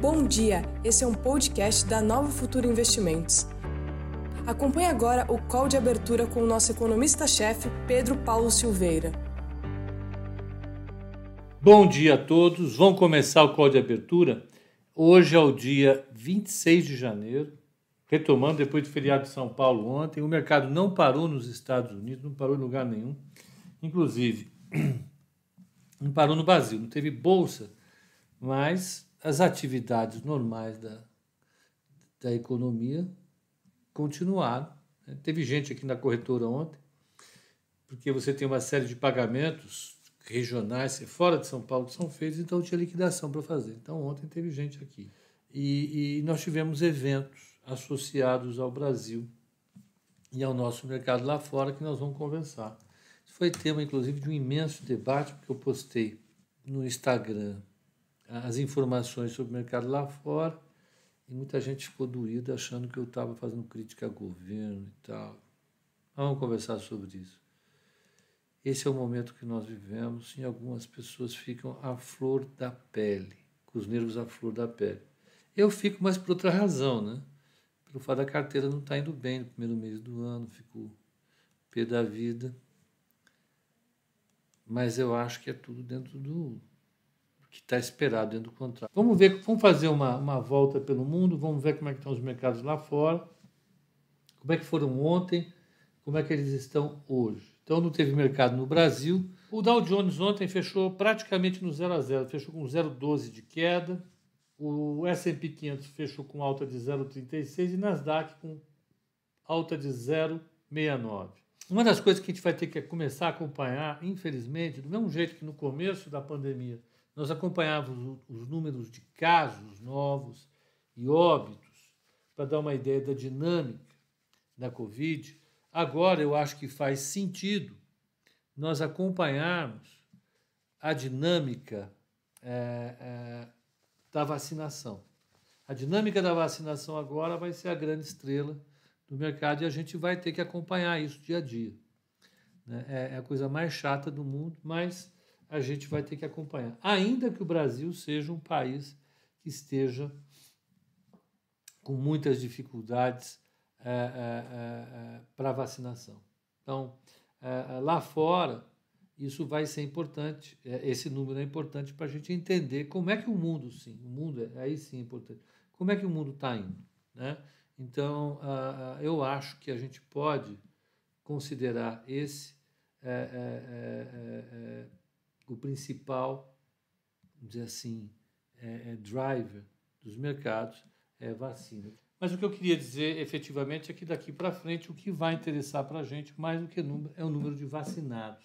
Bom dia, esse é um podcast da Nova Futura Investimentos. Acompanhe agora o call de abertura com o nosso economista-chefe, Pedro Paulo Silveira. Bom dia a todos, vamos começar o call de abertura. Hoje é o dia 26 de janeiro, retomando depois do feriado de São Paulo ontem. O mercado não parou nos Estados Unidos, não parou em lugar nenhum. Inclusive, não parou no Brasil, não teve bolsa, mas as atividades normais da, da economia continuaram. Né? Teve gente aqui na corretora ontem, porque você tem uma série de pagamentos regionais, fora de São Paulo, que são feitos, então tinha liquidação para fazer. Então ontem teve gente aqui. E, e nós tivemos eventos associados ao Brasil e ao nosso mercado lá fora que nós vamos conversar. Isso foi tema, inclusive, de um imenso debate, porque eu postei no Instagram as informações sobre o mercado lá fora e muita gente ficou doída achando que eu estava fazendo crítica ao governo e tal. Vamos conversar sobre isso. Esse é o momento que nós vivemos e algumas pessoas ficam à flor da pele, com os nervos à flor da pele. Eu fico, mas por outra razão, né? Pelo fato da carteira não estar tá indo bem no primeiro mês do ano, fico pé da vida. Mas eu acho que é tudo dentro do, que está esperado dentro do contrato. Vamos ver, vamos fazer uma, uma volta pelo mundo, vamos ver como é que estão os mercados lá fora, como é que foram ontem, como é que eles estão hoje. Então não teve mercado no Brasil. O Dow Jones ontem fechou praticamente no 0 a 0, fechou com 0,12 de queda. O S&P 500 fechou com alta de 0,36 e Nasdaq com alta de 0,69. Uma das coisas que a gente vai ter que começar a acompanhar, infelizmente, do mesmo jeito que no começo da pandemia nós acompanhávamos os números de casos novos e óbitos para dar uma ideia da dinâmica da Covid. Agora eu acho que faz sentido nós acompanharmos a dinâmica é, é, da vacinação. A dinâmica da vacinação agora vai ser a grande estrela do mercado e a gente vai ter que acompanhar isso dia a dia. Né? É, é a coisa mais chata do mundo, mas a gente vai ter que acompanhar. Ainda que o Brasil seja um país que esteja com muitas dificuldades é, é, é, para vacinação. Então, lá fora, isso vai ser importante, esse número é importante para a gente entender como é que o mundo, sim, o mundo, aí sim é importante, como é que o mundo está indo. Né? Então, eu acho que a gente pode considerar esse o principal, dizer assim, é, é driver dos mercados é vacina. Mas o que eu queria dizer efetivamente é que daqui para frente o que vai interessar para a gente mais do que número é o número de vacinados.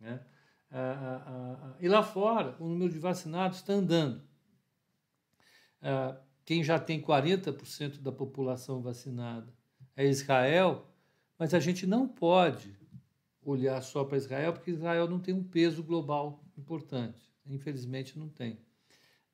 Né? Ah, ah, ah, e lá fora, o número de vacinados está andando. Ah, quem já tem 40% da população vacinada é Israel, mas a gente não pode olhar só para Israel, porque Israel não tem um peso global importante. Infelizmente, não tem.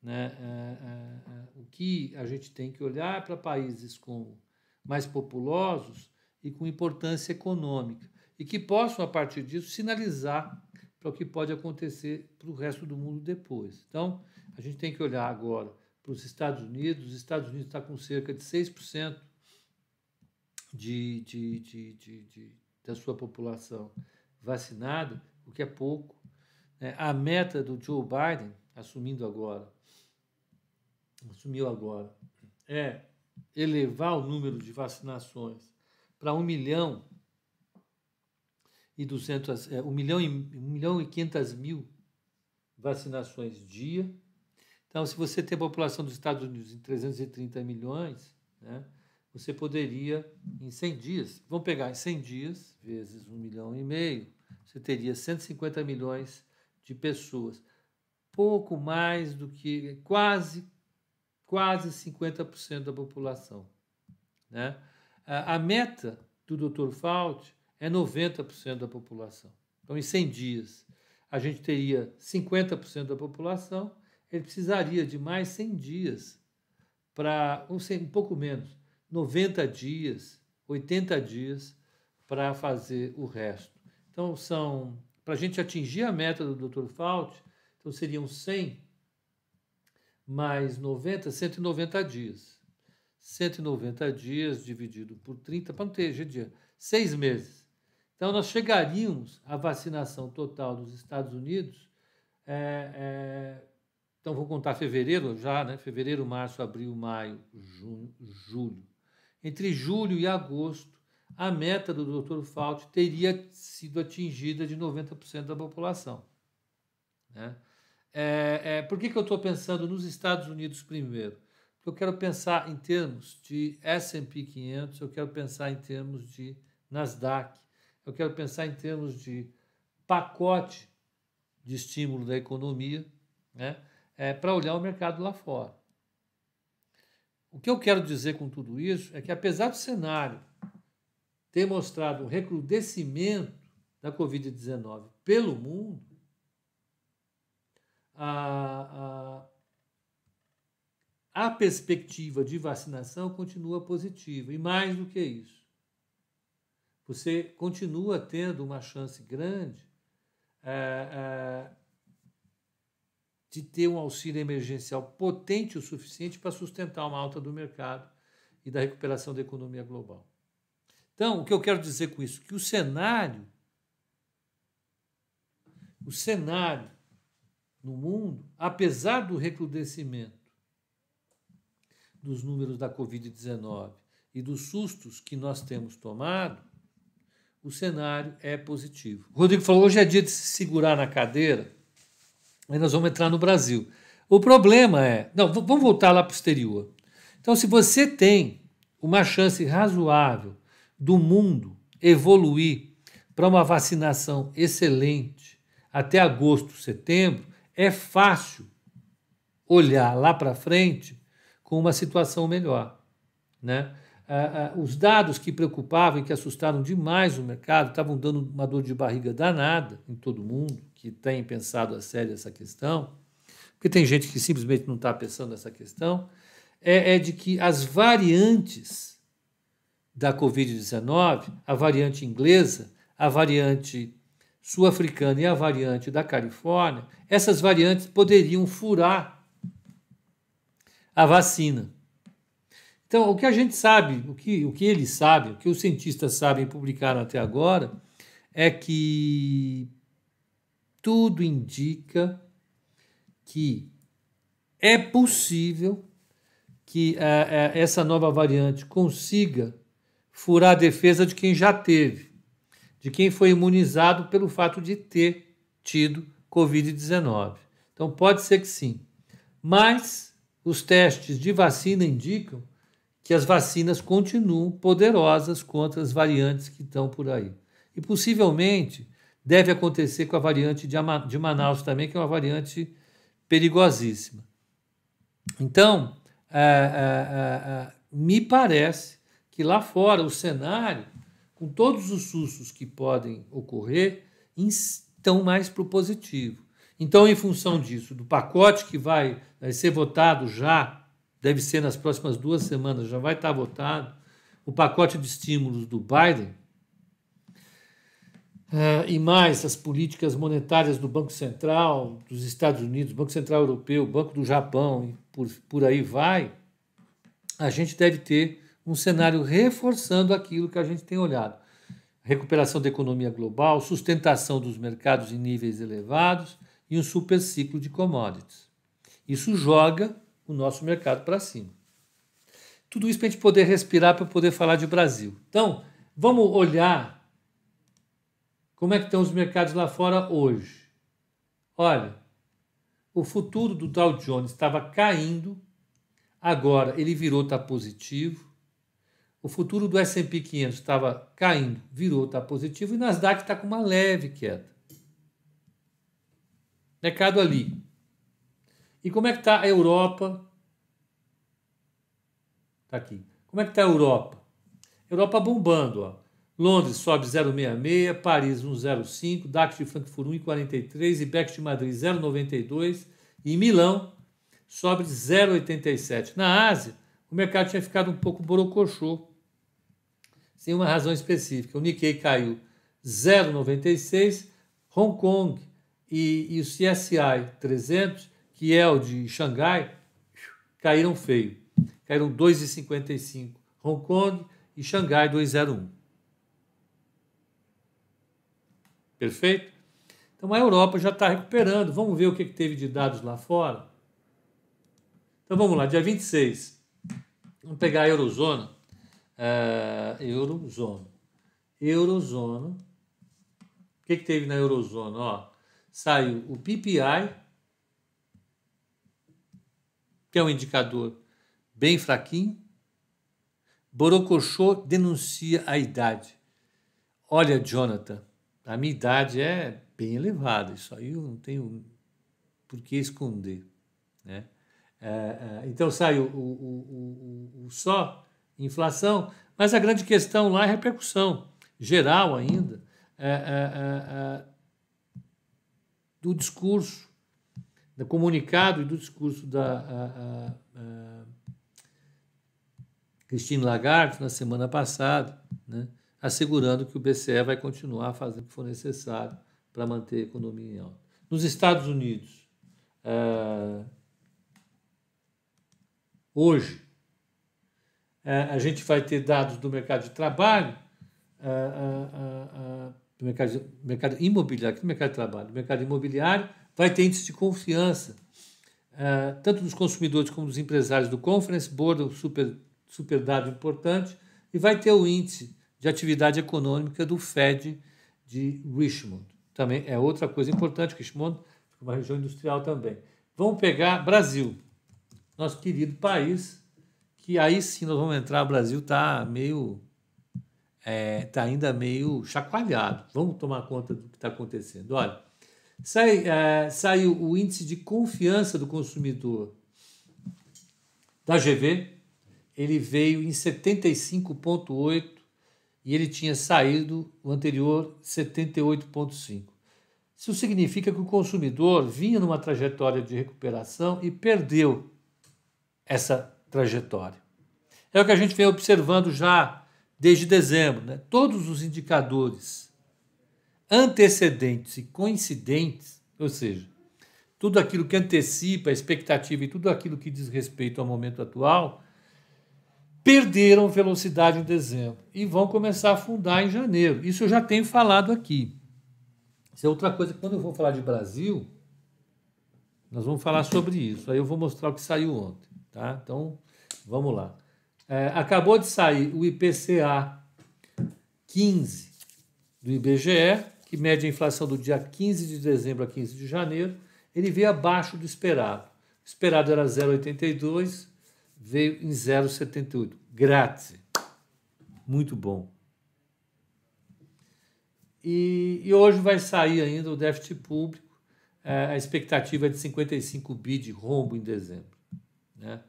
Né? É, é, é, o que a gente tem que olhar é para países com mais populosos e com importância econômica, e que possam, a partir disso, sinalizar para o que pode acontecer para o resto do mundo depois. Então, a gente tem que olhar agora para os Estados Unidos. Os Estados Unidos está com cerca de 6% de, de, de, de, de da sua população vacinada, o que é pouco. Né? A meta do Joe Biden, assumindo agora, assumiu agora, é elevar o número de vacinações para 1 milhão e 200, é, 1 milhão e, 1 milhão e 500 mil vacinações dia. Então, se você tem a população dos Estados Unidos em 330 milhões, né, você poderia, em 100 dias, vamos pegar em 100 dias, vezes 1 milhão e meio, você teria 150 milhões de pessoas. Pouco mais do que quase, quase 50% da população. Né? A, meta do Dr. Fauci é 90% da população. Então, em 100 dias, a gente teria 50% da população, ele precisaria de mais 100 dias para, um pouco menos, 90 dias, 80 dias para fazer o resto. Então, são para a gente atingir a meta do Dr. Fauci, então seriam 100 mais 90, 190 dias. 190 dias dividido por 30, para não ter dia, seis meses. Então, nós chegaríamos à vacinação total dos Estados Unidos. É, é, então, vou contar fevereiro já, né? Fevereiro, março, abril, maio, junho, julho. Entre julho e agosto, a meta do Dr. Fauci teria sido atingida de 90% da população. Né? É, é, por que, que eu estou pensando nos Estados Unidos primeiro? Porque eu quero pensar em termos de S&P 500, eu quero pensar em termos de Nasdaq, eu quero pensar em termos de pacote de estímulo da economia, né? É, para olhar o mercado lá fora. O que eu quero dizer com tudo isso é que, apesar do cenário ter mostrado um recrudescimento da Covid-19 pelo mundo, a, a, a perspectiva de vacinação continua positiva. E mais do que isso, você continua tendo uma chance grande é, é, de ter um auxílio emergencial potente o suficiente para sustentar uma alta do mercado e da recuperação da economia global. Então, o que eu quero dizer com isso? Que o cenário, o cenário no mundo, apesar do recrudescimento dos números da Covid-19 e dos sustos que nós temos tomado, o cenário é positivo. O Rodrigo falou: hoje é dia de se segurar na cadeira, aí nós vamos entrar no Brasil. O problema é. Não, vamos voltar lá para o exterior. Então, se você tem uma chance razoável do mundo evoluir para uma vacinação excelente até agosto, setembro, é fácil olhar lá para frente com uma situação melhor. Né? Ah, ah, os dados que preocupavam e que assustaram demais o mercado estavam dando uma dor de barriga danada em todo mundo que tem pensado a sério essa questão, porque tem gente que simplesmente não está pensando nessa questão, é, é de que as variantes da Covid-19, a variante inglesa, a variante sul-africana e a variante da Califórnia, essas variantes poderiam furar a vacina. Então, o que a gente sabe, o que, o que eles sabem, o que os cientistas sabem publicar até agora, é que tudo indica que é possível que uh, uh, essa nova variante consiga furar a defesa de quem já teve, de quem foi imunizado pelo fato de ter tido Covid-19. Então, pode ser que sim. Mas os testes de vacina indicam que as vacinas continuam poderosas contra as variantes que estão por aí. E possivelmente deve acontecer com a variante de Manaus também, que é uma variante perigosíssima. Então, é, é, é, me parece que lá fora o cenário, com todos os sustos que podem ocorrer, estão mais para o positivo. Então, em função disso, do pacote que vai, vai ser votado já, deve ser nas próximas duas semanas, já vai estar votado, o pacote de estímulos do Biden, Uh, e mais as políticas monetárias do Banco Central dos Estados Unidos, Banco Central Europeu, Banco do Japão e por, por aí vai, a gente deve ter um cenário reforçando aquilo que a gente tem olhado. Recuperação da economia global, sustentação dos mercados em níveis elevados e um super ciclo de commodities. Isso joga o nosso mercado para cima. Tudo isso para a gente poder respirar, para poder falar de Brasil. Então, vamos olhar como é que estão os mercados lá fora hoje. Olha, o futuro do Dow Jones estava caindo, agora ele virou está positivo. O futuro do S&P 500 estava caindo, virou, está positivo, e Nasdaq está com uma leve queda. Mercado ali. E como é que está a Europa? Está aqui. Como é que está a Europa? Europa bombando. Ó. Londres sobe 0,66, Paris 1,05, DAX de Frankfurt 1,43, IBEX de Madrid 0,92 e Milão sobe 0,87. Na Ásia, o mercado tinha ficado um pouco borocochô sem uma razão específica. O Nikkei caiu 0,96, Hong Kong e, e o CSI 300, que é o de Xangai, caíram feio. Caíram 2,55. Hong Kong e Xangai 2,01. Perfeito? Então a Europa já está recuperando. Vamos ver o que, que teve de dados lá fora. Então vamos lá, dia 26. Vamos pegar a Eurozona. Uh, Eurozona. Eurozona. O que, que teve na Eurozona? Ó, saiu o PPI, que é um indicador bem fraquinho. Borocochô denuncia a idade. Olha, Jonathan, a minha idade é bem elevada, isso aí eu não tenho por que esconder. Né? É, é, então sai o, o, o, o, só inflação, mas a grande questão lá é a repercussão geral ainda é, é, é, é do discurso, do comunicado e do discurso da a, a, Christine Lagarde na semana passada, né, assegurando que o BCE vai continuar fazendo o que for necessário para manter a economia em alta. Nos Estados Unidos, hoje, a gente vai ter dados do mercado de trabalho, do mercado, mercado imobiliário, do mercado de trabalho, do mercado imobiliário, vai ter índice de confiança, tanto dos consumidores como dos empresários do Conference Board, um super, super dado importante, e vai ter o índice de atividade econômica do Fed de Richmond. Também é outra coisa importante, Richmond é uma região industrial também. Vamos pegar Brasil nosso querido país, que aí sim nós vamos entrar, o Brasil está meio. Está é, tá ainda meio chacoalhado. Vamos tomar conta do que está acontecendo. Olha, sai, é, saiu o índice de confiança do consumidor da GV, ele veio em 75,8 e ele tinha saído o anterior 78,5. Isso significa que o consumidor vinha numa trajetória de recuperação e perdeu essa trajetória. É o que a gente vem observando já desde dezembro. Né? Todos os indicadores antecedentes e coincidentes, ou seja, tudo aquilo que antecipa a expectativa e tudo aquilo que diz respeito ao momento atual, perderam velocidade em dezembro e vão começar a afundar em janeiro. Isso eu já tenho falado aqui. Isso é outra coisa. Quando eu vou falar de Brasil, nós vamos falar sobre isso. Aí eu vou mostrar o que saiu ontem. Tá? Então, vamos lá. É, acabou de sair o IPCA 15 do IBGE, que mede a inflação do dia 15 de dezembro a 15 de janeiro. Ele veio abaixo do esperado. O esperado era 0,82, veio em 0,78. Grátis. Muito bom. E, e, hoje vai sair ainda o déficit público. É, a expectativa é de 55 bi de rombo em dezembro. Né?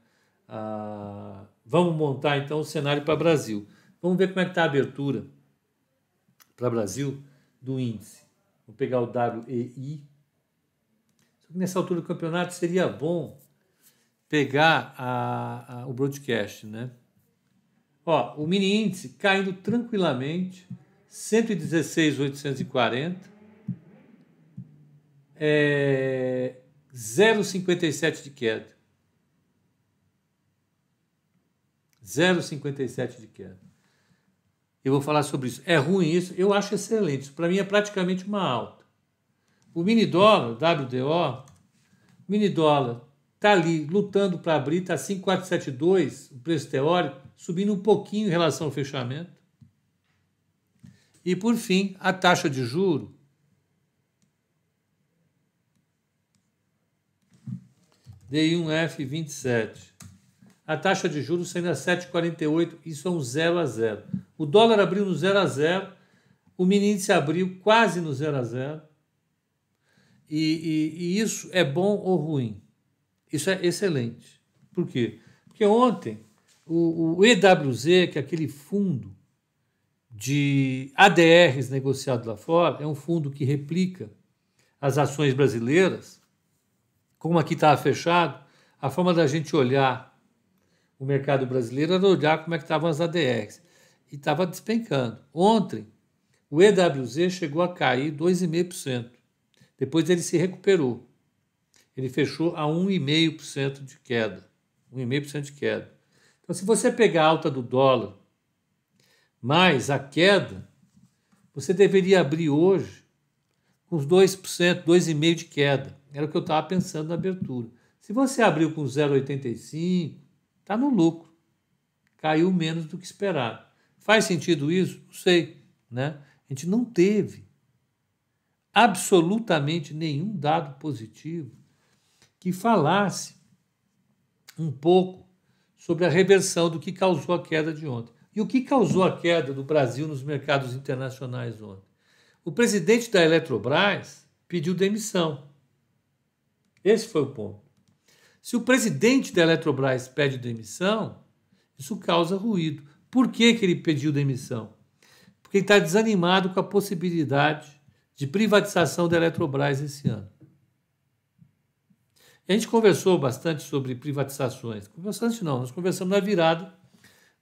Ah, vamos montar então o cenário para Brasil. Vamos ver como é que está a abertura para Brasil do índice. Vou pegar o WEI. Só que nessa altura do campeonato seria bom pegar a, a, o broadcast, né? Ó, o mini índice caindo tranquilamente, 116,840, é, 0,57 de queda. 0,57 de queda. Eu vou falar sobre isso. É ruim isso? Eu acho excelente. Para mim é praticamente uma alta. O mini dólar, WDO, mini dólar está ali lutando para abrir, está 5,472, o preço teórico, subindo um pouquinho em relação ao fechamento. E por fim, a taxa de juro DI1F27 a taxa de juros saindo a 7,48, isso é um 0 a 0. O dólar abriu no 0 a 0, o mini índice abriu quase no 0 a 0. E, e, e isso é bom ou ruim? Isso é excelente. Por quê? Porque ontem o, o EWZ, que é aquele fundo de ADRs negociado lá fora, é um fundo que replica as ações brasileiras. Como aqui estava fechado, a forma da gente olhar o mercado brasileiro era olhar como é que estavam as ADRs. E estava despencando. Ontem, o EWZ chegou a cair 2,5%. Depois ele se recuperou. Ele fechou a 1,5% de queda 1,5% de queda. Então, se você pegar a alta do dólar mais a queda, você deveria abrir hoje com uns 2%, 2,5% de queda. Era o que eu estava pensando na abertura. Se você abriu com 0,85%, está no lucro. Caiu menos do que esperado. Faz sentido isso? Não sei. Né? A gente não teve absolutamente nenhum dado positivo que falasse um pouco sobre a reversão do que causou a queda de ontem. E o que causou a queda do Brasil nos mercados internacionais ontem? O presidente da Eletrobras pediu demissão. Esse foi o ponto. Se o presidente da Eletrobras pede demissão, isso causa ruído. Por que, que ele pediu demissão? Porque ele está desanimado com a possibilidade de privatização da Eletrobras esse ano. E a gente conversou bastante sobre privatizações. Bastante não, nós conversamos na virada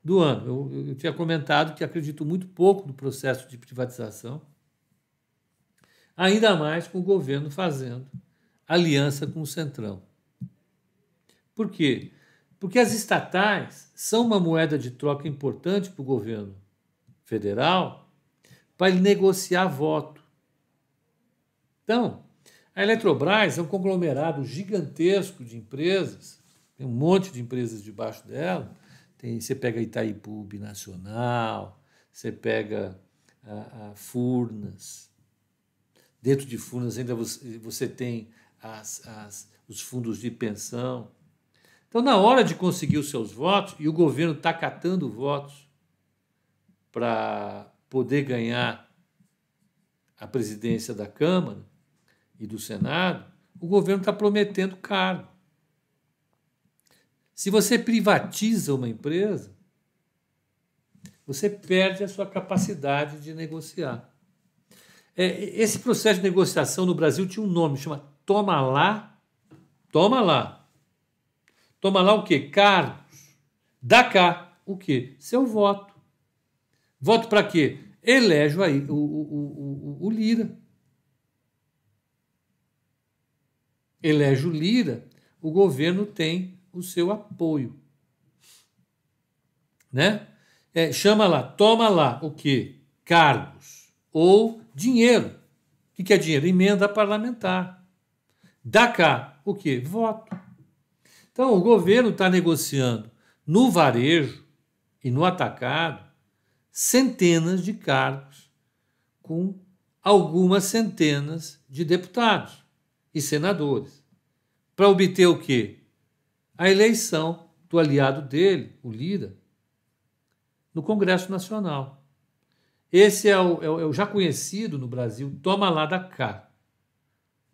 do ano. Eu, eu tinha comentado que acredito muito pouco no processo de privatização, ainda mais com o governo fazendo aliança com o Centrão. Por quê? Porque as estatais são uma moeda de troca importante para o governo federal para ele negociar voto. Então, a Eletrobras é um conglomerado gigantesco de empresas, tem um monte de empresas debaixo dela. Tem, você pega Itaipu Binacional, você pega a, a Furnas. Dentro de Furnas ainda você, você tem as, as, os fundos de pensão. Então, na hora de conseguir os seus votos, e o governo está catando votos para poder ganhar a presidência da Câmara, e do Senado, o governo está prometendo cargo. Se você privatiza uma empresa, você perde a sua capacidade de negociar. É, esse processo de negociação no Brasil tinha um nome, chama Toma Lá, Toma Lá. Toma lá o quê? Cargos. Dá cá o quê? Seu voto. Voto para quê? Elege aí o, o, o, o Lira. elege o Lira, o governo tem o seu apoio. Né? É, chama lá, toma lá o que? Cargos ou dinheiro. O que é dinheiro? Emenda parlamentar. Dá cá o que? Voto. Então, o governo está negociando no varejo e no atacado centenas de cargos com algumas centenas de deputados e senadores. Para obter o quê? A eleição do aliado dele, o Lira, no Congresso Nacional. Esse é o, é o, é o já conhecido no Brasil, toma lá da cá.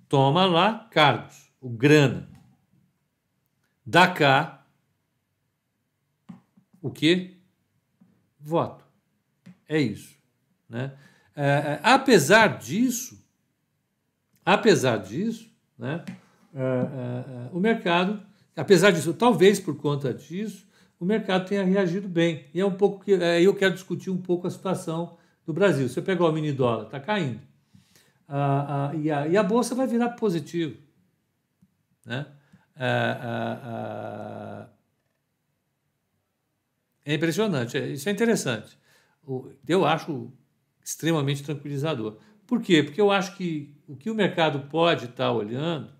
Toma lá cargos, o grana. Da cá, o quê? Voto. É isso. Né? É apesar disso, apesar disso, né? É, é, o mercado, apesar disso, talvez por conta disso, o mercado tenha reagido bem. E é um pouco que eu quero discutir um pouco a situação do Brasil. Você pegou o mini dólar, está caindo. Ah, ah, e, a, e, a, bolsa vai virar positivo. Né? É impressionante, isso é interessante. Eu acho extremamente tranquilizador. Por quê? Porque eu acho que o que o mercado pode estar olhando,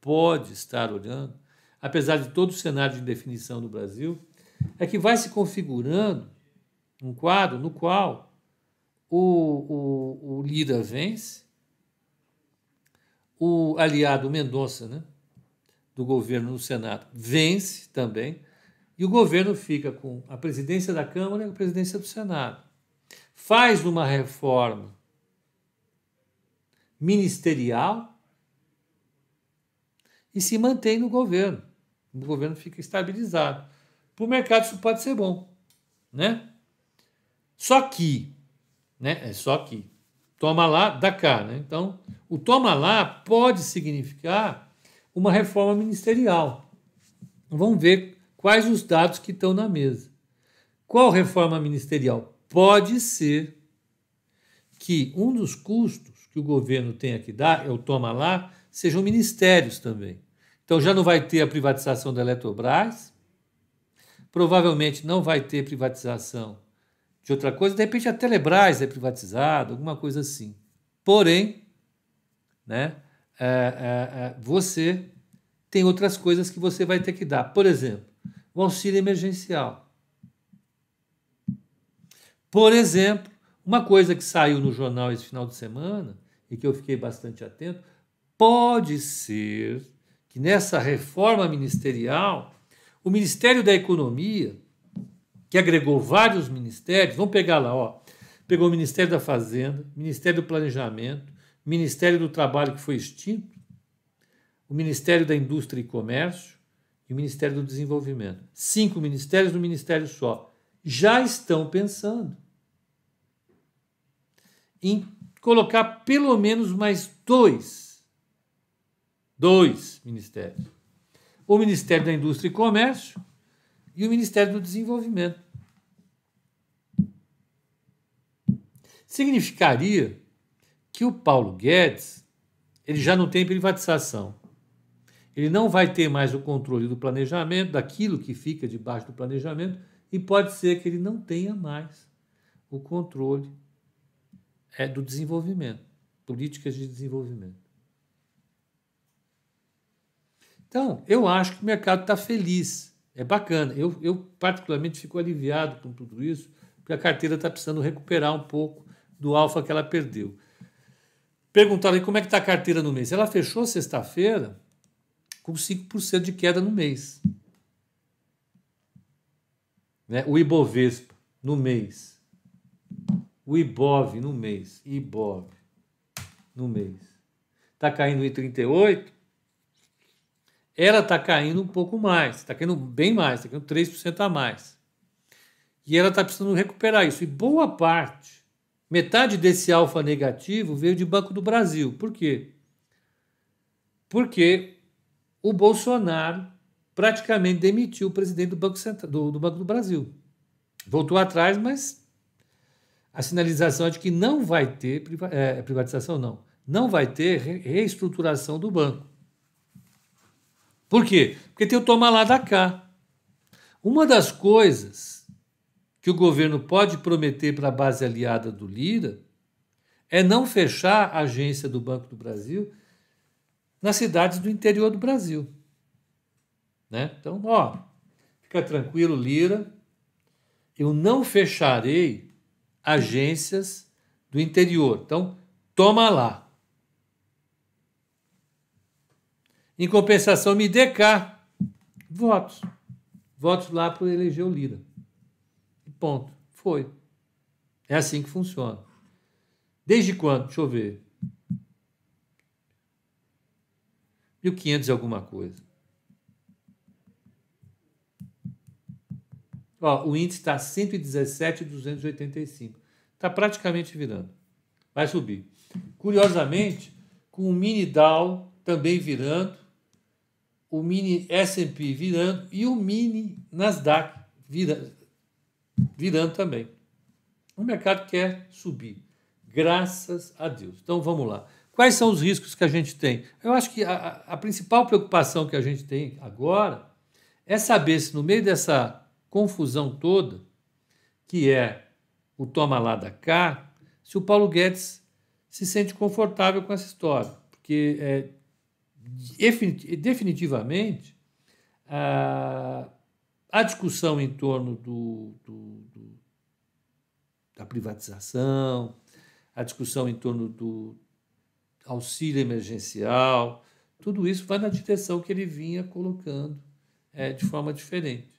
pode estar olhando, apesar de todo o cenário de indefinição no Brasil, é que vai se configurando um quadro no qual o, o, o Lira vence, o aliado Mendonça, né, do governo no Senado, vence também, e o governo fica com a presidência da Câmara e a presidência do Senado. Faz uma reforma ministerial e se mantém no governo. O governo fica estabilizado. Para o mercado isso pode ser bom, né? Só que, né? É só que toma lá, dá cá, né? Então, o toma lá pode significar uma reforma ministerial. Vamos ver quais os dados que estão na mesa. Qual reforma ministerial? Pode ser que um dos custos que o governo tenha que dar, é o toma lá, sejam ministérios também. Então já não vai ter a privatização da Eletrobras, provavelmente não vai ter privatização de outra coisa, de repente a Telebrás é privatizada, alguma coisa assim. Porém, né, é, é, é, você tem outras coisas que você vai ter que dar. Por exemplo, o auxílio emergencial. Por exemplo, uma coisa que saiu no jornal esse final de semana e que eu fiquei bastante atento, pode ser que nessa reforma ministerial, o Ministério da Economia, que agregou vários ministérios, vamos pegar lá, ó, pegou o Ministério da Fazenda, Ministério do Planejamento, Ministério do Trabalho que foi extinto, o Ministério da Indústria e Comércio e o Ministério do Desenvolvimento. Cinco ministérios no ministério só. Já estão pensando em colocar pelo menos mais dois, dois ministérios. O Ministério da Indústria e Comércio e o Ministério do Desenvolvimento. Significaria que o Paulo Guedes ele já não tem privatização. Ele não vai ter mais o controle do planejamento, daquilo que fica debaixo do planejamento, e pode ser que ele não tenha mais o controle é, do desenvolvimento, políticas de desenvolvimento. Então, eu acho que o mercado está feliz, é bacana. Eu, eu, particularmente, fico aliviado com tudo isso, porque a carteira está precisando recuperar um pouco do alfa que ela perdeu. Perguntaram como é que está a carteira no mês. Ela fechou sexta-feira com 5% de queda no mês. Né? O Ibovespa no mês. O Ibov no mês. Ibov no mês. Está caindo em 38. Ela está caindo um pouco mais. Está caindo bem mais. Está caindo 3% a mais. E ela está precisando recuperar isso. E boa parte Metade desse alfa negativo veio de Banco do Brasil. Por quê? Porque o Bolsonaro praticamente demitiu o presidente do Banco, Central, do, do Banco do Brasil. Voltou atrás, mas a sinalização é de que não vai ter é, privatização, não. Não vai ter reestruturação do banco. Por quê? Porque tem o toma lá da cá. Uma das coisas que o governo pode prometer para a base aliada do Lira é não fechar a agência do Banco do Brasil nas cidades do interior do Brasil. Né? Então, ó, fica tranquilo, Lira, eu não fecharei agências do interior. Então, toma lá. Em compensação, me dê cá votos. Votos lá para eleger o Lira. Ponto. Foi. É assim que funciona. Desde quando? Deixa eu ver. 1500 e alguma coisa. Ó, o índice está 117,285. Está praticamente virando. Vai subir. Curiosamente, com o mini Dow também virando, o mini S&P virando e o mini Nasdaq virando virando também. O mercado quer subir, graças a Deus. Então vamos lá. Quais são os riscos que a gente tem? Eu acho que a, a principal preocupação que a gente tem agora é saber se no meio dessa confusão toda, que é o toma lá da cá, se o Paulo Guedes se sente confortável com essa história. Porque é, definitivamente a, a discussão em torno do, do, do, da privatização, a discussão em torno do auxílio emergencial, tudo isso vai na direção que ele vinha colocando é, de forma diferente.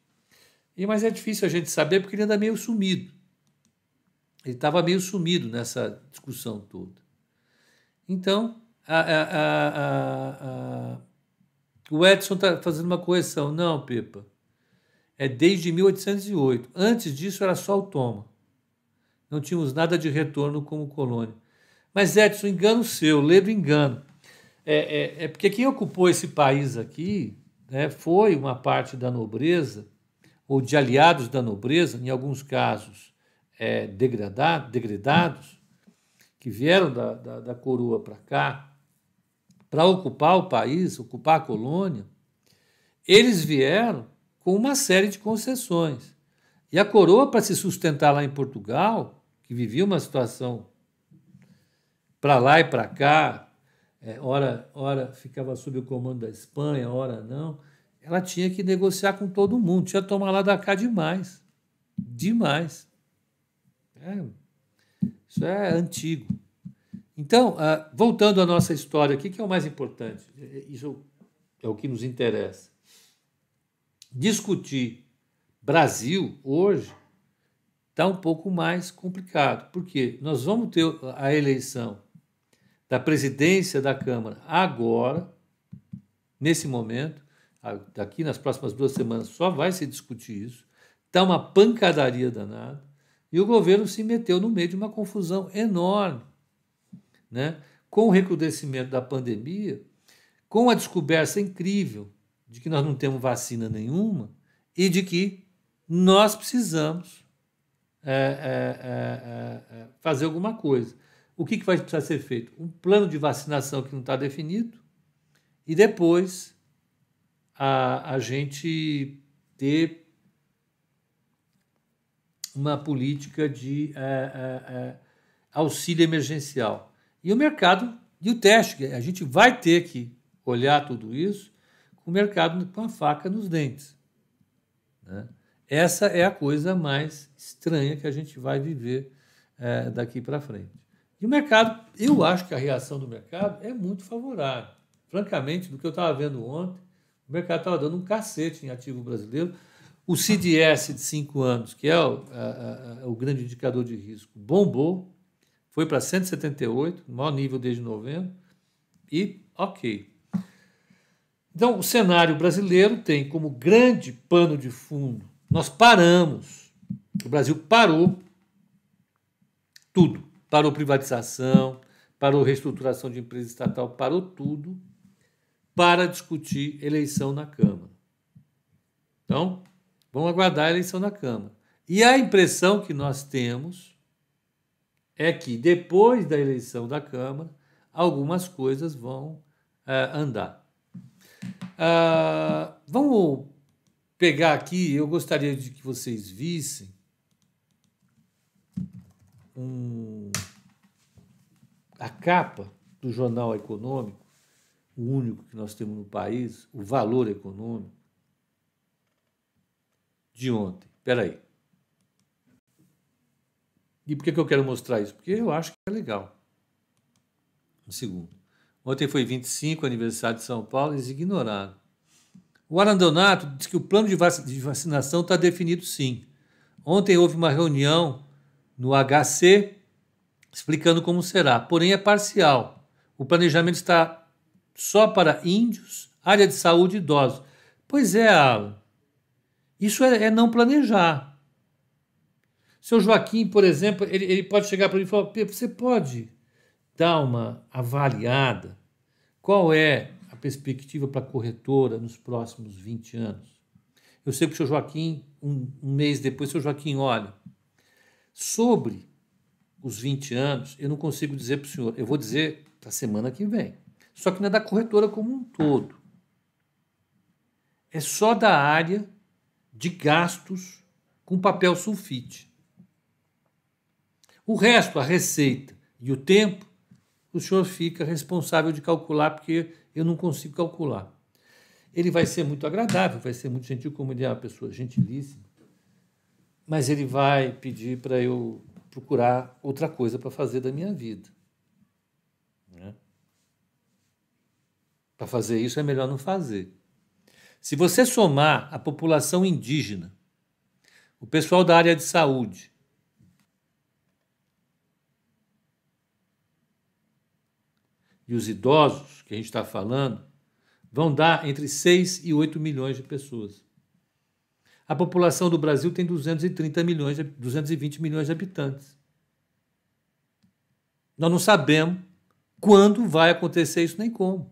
E, mas é difícil a gente saber porque ele anda meio sumido. Ele estava meio sumido nessa discussão toda. Então, a, a, a, o Edson está fazendo uma correção. Não, Pepa é desde 1808. Antes disso era só o toma. Não tínhamos nada de retorno como colônia. Mas, Edson, engano seu, ledo engano. É, é, é, porque quem ocupou esse país aqui né, foi uma parte da nobreza, ou de aliados da nobreza, em alguns casos é, degradado, degradados, que vieram da, da, da coroa para cá, para ocupar o país, ocupar a colônia. Eles vieram com uma série de concessões. E a coroa, para se sustentar lá em Portugal, que vivia uma situação para lá e para cá, é, ora, ora ficava sob o comando da Espanha, ora não, ela tinha que negociar com todo mundo, tinha que tomar lá da cá demais. Demais. É, isso é antigo. Então, ah, voltando à nossa história, o que é o mais importante? Isso é o que nos interessa. Discutir Brasil hoje está um pouco mais complicado, porque nós vamos ter a eleição da presidência da Câmara agora, nesse momento, daqui nas próximas duas semanas só vai se discutir isso. Está uma pancadaria danada. E o governo se meteu no meio de uma confusão enorme. Né? Com o recrudescimento da pandemia, com a descoberta incrível de que nós não temos vacina nenhuma e de que nós precisamos é, é, é, é fazer alguma coisa. O que, que vai precisar ser feito? Um plano de vacinação que não está definido e depois a, a gente ter uma política de é, é, é, auxílio emergencial. E o mercado e o teste, a gente vai ter que olhar tudo isso o mercado com a faca nos dentes. Né? Essa é a coisa mais estranha que a gente vai viver é, daqui para frente. E o mercado, eu acho que a reação do mercado é muito favorável. Francamente, do que eu estava vendo ontem, o mercado estava dando um cacete em ativo brasileiro. O CDS de cinco anos, que é o, a, a, o grande indicador de risco, bombou, foi para 178, maior nível desde novembro, e ok. Então, o cenário brasileiro tem como grande pano de fundo, nós paramos, o Brasil parou tudo. Parou privatização, parou reestruturação de empresa estatal, parou tudo para discutir eleição na Câmara. Então, vamos aguardar a eleição na Câmara. E a impressão que nós temos é que depois da eleição da Câmara, algumas coisas vão uh, andar. Uh, vamos pegar aqui, eu gostaria de que vocês vissem um, a capa do Jornal Econômico o único que nós temos no país, o valor econômico de ontem. Espera aí. E por que, que eu quero mostrar isso? Porque eu acho que é legal. Um segundo. Ontem foi 25, aniversário de São Paulo, eles ignoraram. O Arandonato disse que o plano de vacinação está definido sim. Ontem houve uma reunião no HC explicando como será, porém é parcial. O planejamento está só para índios, área de saúde e idosos. Pois é, Alan. Isso é, é não planejar. Seu Joaquim, por exemplo, ele, ele pode chegar para mim e falar: você pode dar uma avaliada? Qual é a perspectiva para a corretora nos próximos 20 anos? Eu sei que o seu Joaquim, um, um mês depois, o seu Joaquim, olha, sobre os 20 anos, eu não consigo dizer para o senhor, eu vou dizer para a semana que vem. Só que não é da corretora como um todo. É só da área de gastos com papel sulfite. O resto, a receita e o tempo, o senhor fica responsável de calcular, porque eu não consigo calcular. Ele vai ser muito agradável, vai ser muito gentil, como ele é uma pessoa gentilíssima, mas ele vai pedir para eu procurar outra coisa para fazer da minha vida. Para fazer isso é melhor não fazer. Se você somar a população indígena, o pessoal da área de saúde, e os idosos que a gente está falando, vão dar entre 6 e 8 milhões de pessoas. A população do Brasil tem 230 milhões, 220 milhões de habitantes. Nós não sabemos quando vai acontecer isso nem como.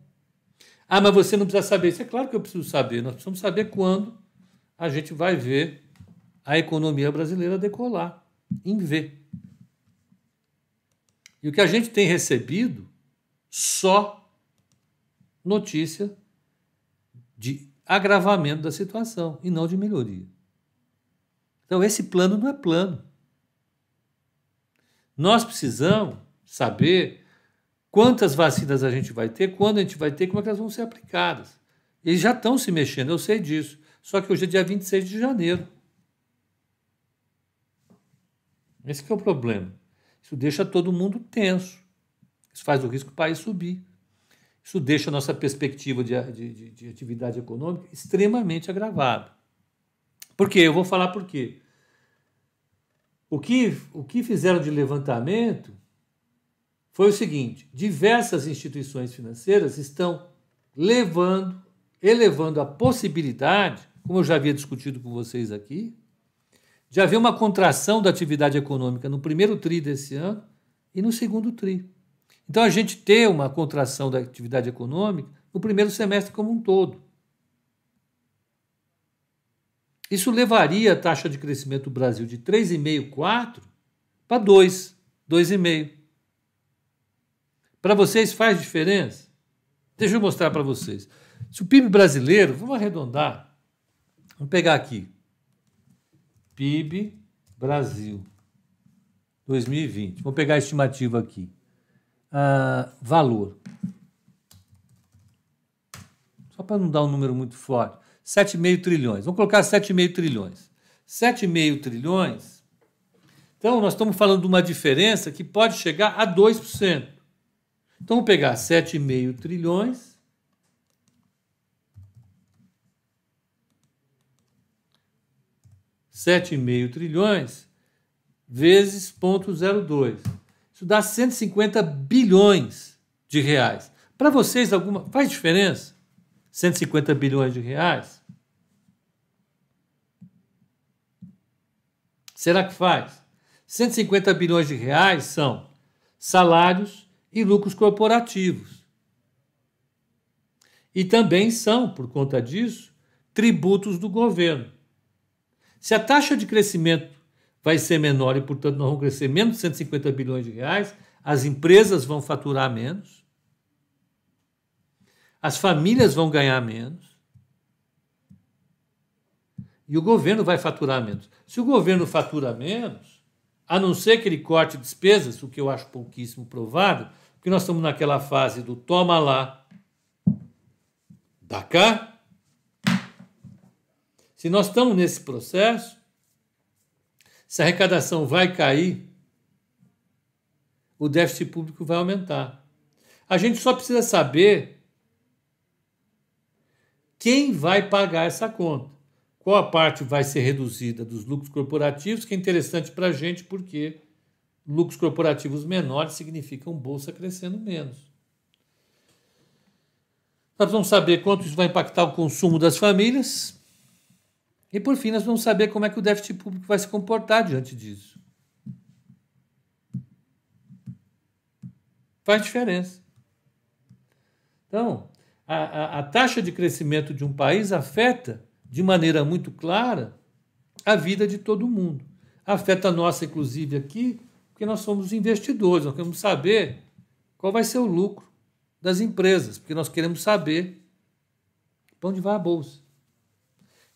Ah, mas você não precisa saber. Isso é claro que eu preciso saber. Nós precisamos saber quando a gente vai ver a economia brasileira decolar, em ver. E o que a gente tem recebido só notícia de agravamento da situação e não de melhoria. Então, esse plano não é plano. Nós precisamos saber quantas vacinas a gente vai ter, quando a gente vai ter, como é que elas vão ser aplicadas. Eles já estão se mexendo, eu sei disso. Só que hoje é dia 26 de janeiro. Esse é o problema. Isso deixa todo mundo tenso. Isso faz o risco do país subir. Isso deixa a nossa perspectiva de, de, de atividade econômica extremamente agravada. Por quê? Eu vou falar por quê. O que, o que fizeram de levantamento foi o seguinte: diversas instituições financeiras estão levando, elevando a possibilidade, como eu já havia discutido com vocês aqui, de haver uma contração da atividade econômica no primeiro TRI desse ano e no segundo TRI. Então, a gente ter uma contração da atividade econômica no primeiro semestre como um todo. Isso levaria a taxa de crescimento do Brasil de 3,5, 4 para 2, 2,5. Para vocês faz diferença? Deixa eu mostrar para vocês. Se o PIB brasileiro, vamos arredondar, vamos pegar aqui, PIB Brasil 2020. Vou pegar a estimativa aqui. Ah, valor. Só para não dar um número muito forte. 7,5 trilhões. Vamos colocar 7,5 trilhões. 7,5 trilhões. Então, nós estamos falando de uma diferença que pode chegar a 2%. Então, vamos pegar 7,5 trilhões 7,5 trilhões vezes 0,02. Isso dá 150 bilhões de reais. Para vocês, alguma faz diferença? 150 bilhões de reais? Será que faz? 150 bilhões de reais são salários e lucros corporativos. E também são, por conta disso, tributos do governo. Se a taxa de crescimento vai ser menor e, portanto, nós vamos crescer menos de 150 bilhões de reais, as empresas vão faturar menos, as famílias vão ganhar menos e o governo vai faturar menos. Se o governo fatura menos, a não ser que ele corte despesas, o que eu acho pouquíssimo provável, porque nós estamos naquela fase do toma lá, dá cá, se nós estamos nesse processo, se a arrecadação vai cair, o déficit público vai aumentar. A gente só precisa saber quem vai pagar essa conta. Qual a parte vai ser reduzida dos lucros corporativos, que é interessante para a gente, porque lucros corporativos menores significam bolsa crescendo menos. Nós vamos saber quanto isso vai impactar o consumo das famílias, e por fim, nós vamos saber como é que o déficit público vai se comportar diante disso. Faz diferença. Então, a, a, a, taxa de crescimento de um país afeta de maneira muito clara a vida de todo mundo. Afeta a nossa, inclusive, aqui, porque nós somos investidores, nós queremos saber qual vai ser o lucro das empresas, porque nós queremos saber para onde vai a bolsa.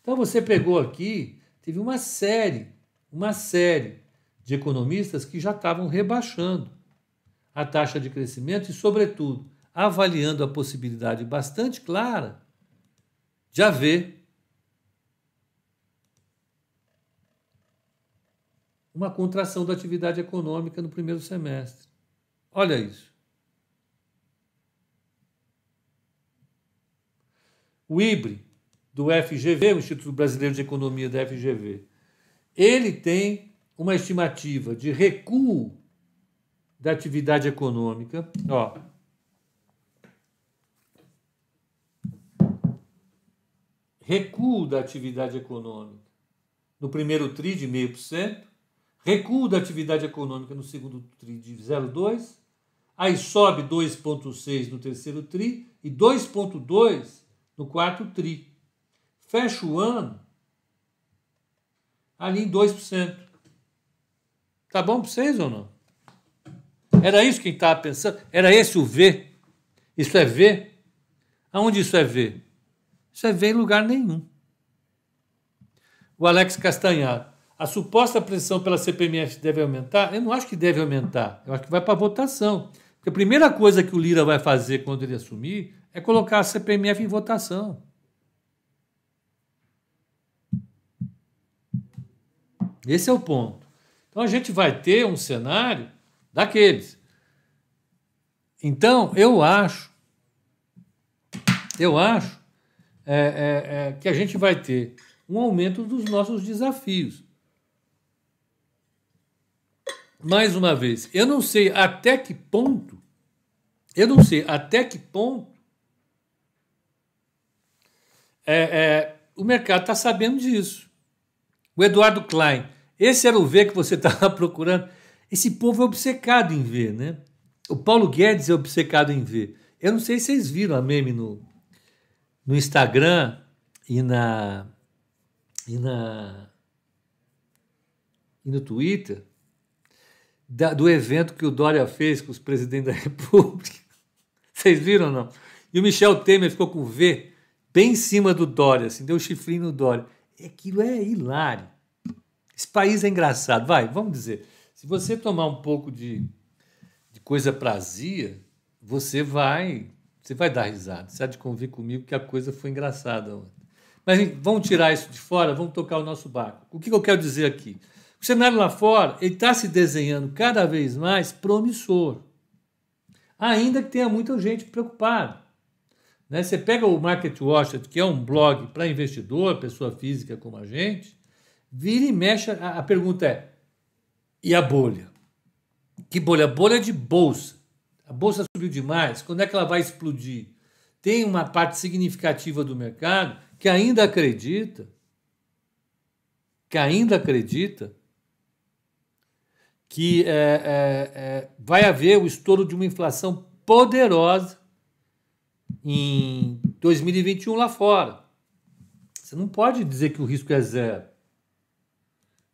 Então você pegou aqui, teve uma série, uma série de economistas que já estavam rebaixando a taxa de crescimento e, sobretudo, avaliando a possibilidade bastante clara de haver uma contração da atividade econômica no primeiro semestre. Olha isso. O IBRE do FGV, o Instituto Brasileiro de Economia da FGV, ele tem uma estimativa de recuo da atividade econômica, ó. Recuo da atividade econômica no primeiro TRI de 0,5%, recuo da atividade econômica no segundo TRI de 0,2%, aí sobe 2,6% no terceiro TRI e 2,2% no quarto TRI fecha o ano ali em 2%. Tá bom para vocês ou não? Era isso que estava pensando? Era esse o V? Isso é V? Aonde isso é V? Isso é ver em lugar nenhum. O Alex Castanhar. A suposta pressão pela CPMF deve aumentar? Eu não acho que deve aumentar. Eu acho que vai para votação. Porque a primeira coisa que o Lira vai fazer quando ele assumir é colocar a CPMF em votação. Esse é o ponto. Então a gente vai ter um cenário daqueles. Então eu acho, eu acho é, é, é, que a gente vai ter um aumento dos nossos desafios. Mais uma vez, eu não sei até que ponto, eu não sei até que ponto é, é, o mercado está sabendo disso. O Eduardo Klein, esse era o V que você estava procurando. Esse povo é obcecado em ver, né? O Paulo Guedes é obcecado em ver. Eu não sei se vocês viram a meme no, no Instagram e na e na e no Twitter da, do evento que o Dória fez com os presidentes da República. Vocês viram ou não? E o Michel Temer ficou com o V bem em cima do Dória, assim, deu um chifrinho no Dória. Aquilo é hilário. Esse país é engraçado. Vai, vamos dizer, se você tomar um pouco de, de coisa prazia, você vai, você vai dar risada. Você há de convir comigo que a coisa foi engraçada ontem. Mas vamos tirar isso de fora, vamos tocar o nosso barco. O que eu quero dizer aqui? O cenário lá fora está se desenhando cada vez mais promissor, ainda que tenha muita gente preocupada. Né? Você pega o Market Watch, que é um blog para investidor, pessoa física como a gente, vira e mexe. A, a pergunta é: e a bolha? Que bolha? A bolha de bolsa. A bolsa subiu demais. Quando é que ela vai explodir? Tem uma parte significativa do mercado que ainda acredita, que ainda acredita que é, é, é, vai haver o estouro de uma inflação poderosa em 2021 lá fora. Você não pode dizer que o risco é zero.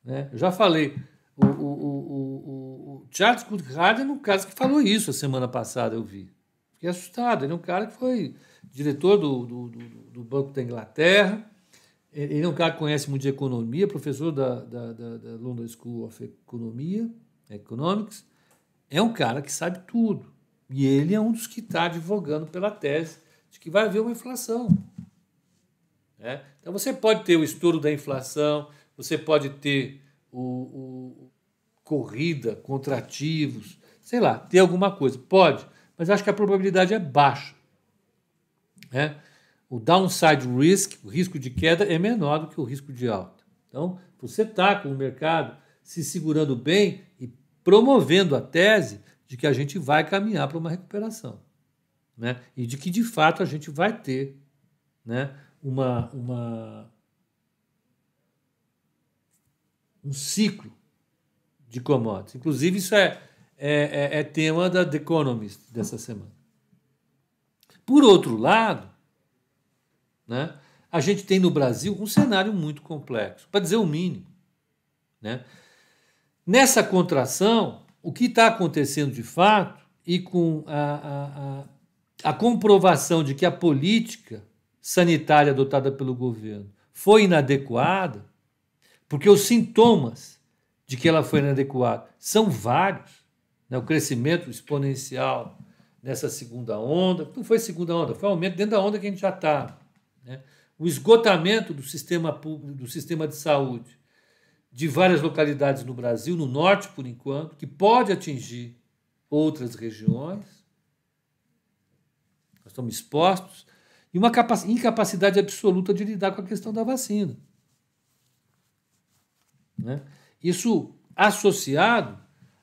Né? Eu já falei, o, o, o, o Charles Goodhart é um caso que falou isso a semana passada, eu vi. Fiquei assustado. Ele é um cara que foi diretor do, do, do, do Banco da Inglaterra, ele é um cara que conhece muito de economia, professor da, da, da, da London School of Economia, Economics. É um cara que sabe tudo. E ele é um dos que está advogando pela tese de que vai haver uma inflação. É? Então você pode ter o estouro da inflação, você pode ter o, o corrida contra ativos, sei lá, ter alguma coisa. Pode, mas acho que a probabilidade é baixa. É? O downside risk, o risco de queda, é menor do que o risco de alta. Então, você está com o mercado se segurando bem e promovendo a tese de que a gente vai caminhar para uma recuperação. Né? E de que, de fato, a gente vai ter né, uma, uma, um ciclo de commodities. Inclusive, isso é, é, é, é tema da The Economist dessa semana. Por outro lado, né, a gente tem no Brasil um cenário muito complexo, para dizer o mínimo. Né? Nessa contração, o que está acontecendo de fato, e com a, a, a, a comprovação de que a política sanitária adotada pelo governo foi inadequada, porque os sintomas de que ela foi inadequada são vários. Né? O crescimento exponencial nessa segunda onda, não foi segunda onda, foi um aumento dentro da onda que a gente já está. Né? O esgotamento do sistema público, do sistema de saúde de várias localidades no Brasil, no norte por enquanto, que pode atingir outras regiões. Nós estamos expostos. E uma incapacidade absoluta de lidar com a questão da vacina. Né? Isso associado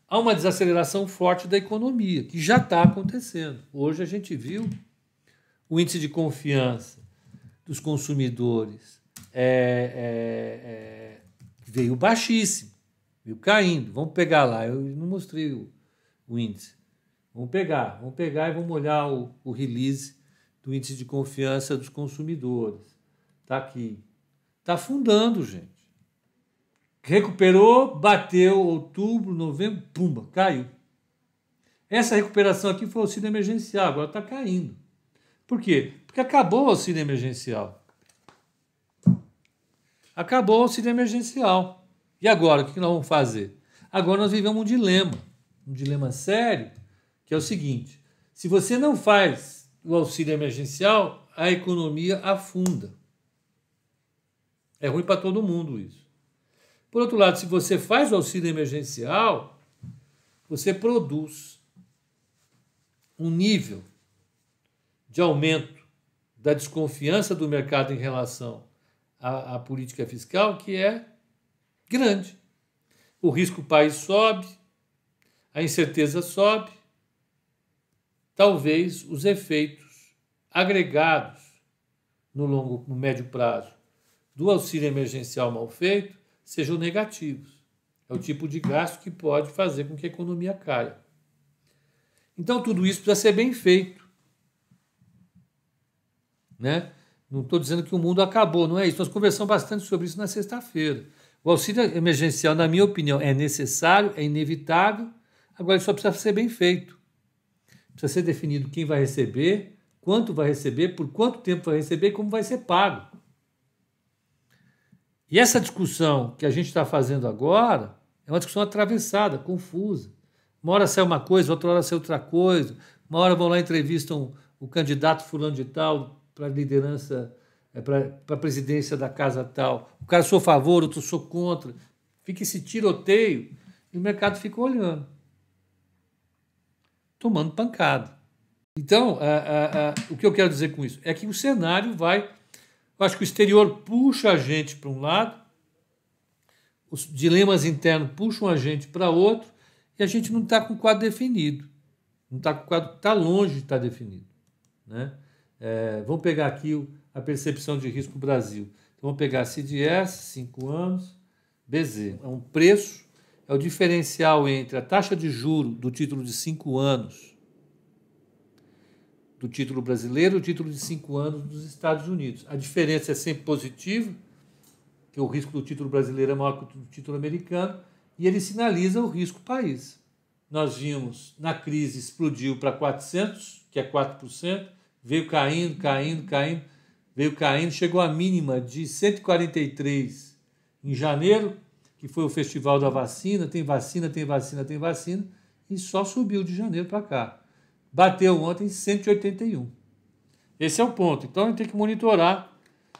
a uma desaceleração forte da economia, que já está acontecendo. Hoje a gente viu o índice de confiança dos consumidores é, é, é, veio baixíssimo, veio caindo. Vamos pegar lá, eu não mostrei o, o índice. Vamos pegar, vamos pegar e vamos olhar o, o release do índice de confiança dos consumidores. Está aqui. Está afundando, gente. Recuperou, bateu outubro, novembro, pumba, caiu. Essa recuperação aqui foi o auxílio emergencial, agora está caindo. Por quê? Porque acabou o auxílio emergencial. acabou o auxílio emergencial. E agora, o que nós vamos fazer? Agora nós vivemos um dilema, um dilema sério, que é o seguinte: se você não faz o auxílio emergencial, a economia afunda. É ruim para todo mundo isso. Por outro lado, se você faz o auxílio emergencial, você produz um nível de aumento da desconfiança do mercado em relação à, à política fiscal que é grande. O risco país sobe, a incerteza sobe, talvez os efeitos agregados no longo, no médio prazo do auxílio emergencial mal feito sejam negativos. É o tipo de gasto que pode fazer com que a economia caia. Então tudo isso precisa ser bem feito. Né? Não estou dizendo que o mundo acabou, não é isso. Nós conversamos bastante sobre isso na sexta-feira. O auxílio emergencial, na minha opinião, é necessário, é inevitável, agora ele só precisa ser bem feito. Precisa ser definido quem vai receber, quanto vai receber, por quanto tempo vai receber e como vai ser pago. E essa discussão que a gente está fazendo agora é uma discussão atravessada, confusa. Uma hora sai uma coisa, outra hora sai outra coisa. Uma hora vão lá e entrevistam o candidato fulano de tal para liderança é para a presidência da casa tal. O cara sou a favor, outro sou contra. Fica esse tiroteio e o mercado fica olhando, tomando pancada. Então, o que eu quero dizer com isso? É que o cenário vai. Eu acho que o exterior puxa a gente para um lado, os dilemas internos puxam a gente para outro, e a gente não está com o quadro definido. Não está com o quadro, está longe de estar tá definido. Né? É, vamos pegar aqui a percepção de risco Brasil. Então, vamos pegar CDS, 5 anos, BZ. É um preço, é o diferencial entre a taxa de juro do título de 5 anos do título brasileiro o título de 5 anos dos Estados Unidos. A diferença é sempre positiva, que o risco do título brasileiro é maior que o do título americano, e ele sinaliza o risco país. Nós vimos, na crise, explodiu para 400, que é 4%, veio caindo, caindo, caindo, veio caindo, chegou à mínima de 143 em janeiro, que foi o festival da vacina, tem vacina, tem vacina, tem vacina, e só subiu de janeiro para cá. Bateu ontem 181. Esse é o ponto. Então a gente tem que monitorar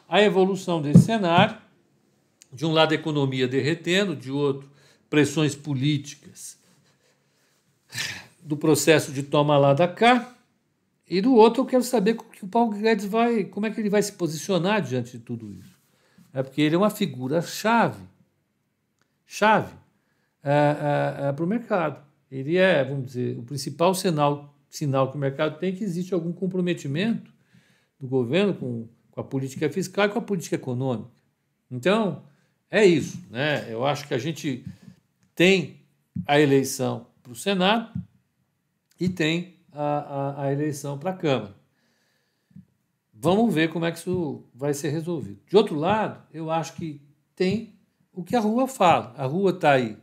a evolução desse cenário. De um lado, a economia derretendo, de outro, pressões políticas do processo de toma lá da cá. E do outro, eu quero saber que o Paulo Guedes vai, como é que ele vai se posicionar diante de tudo isso. É porque ele é uma figura chave, chave é, é, é, para o mercado. Ele é, vamos dizer, o principal sinal, sinal que o mercado tem que existe algum comprometimento do governo com, com a política fiscal e com a política econômica. Então, é isso. Né? Eu acho que a gente tem a eleição para o Senado e tem a, a, a eleição para a Câmara. Vamos ver como é que isso vai ser resolvido. De outro lado, eu acho que tem o que a rua fala. A rua está aí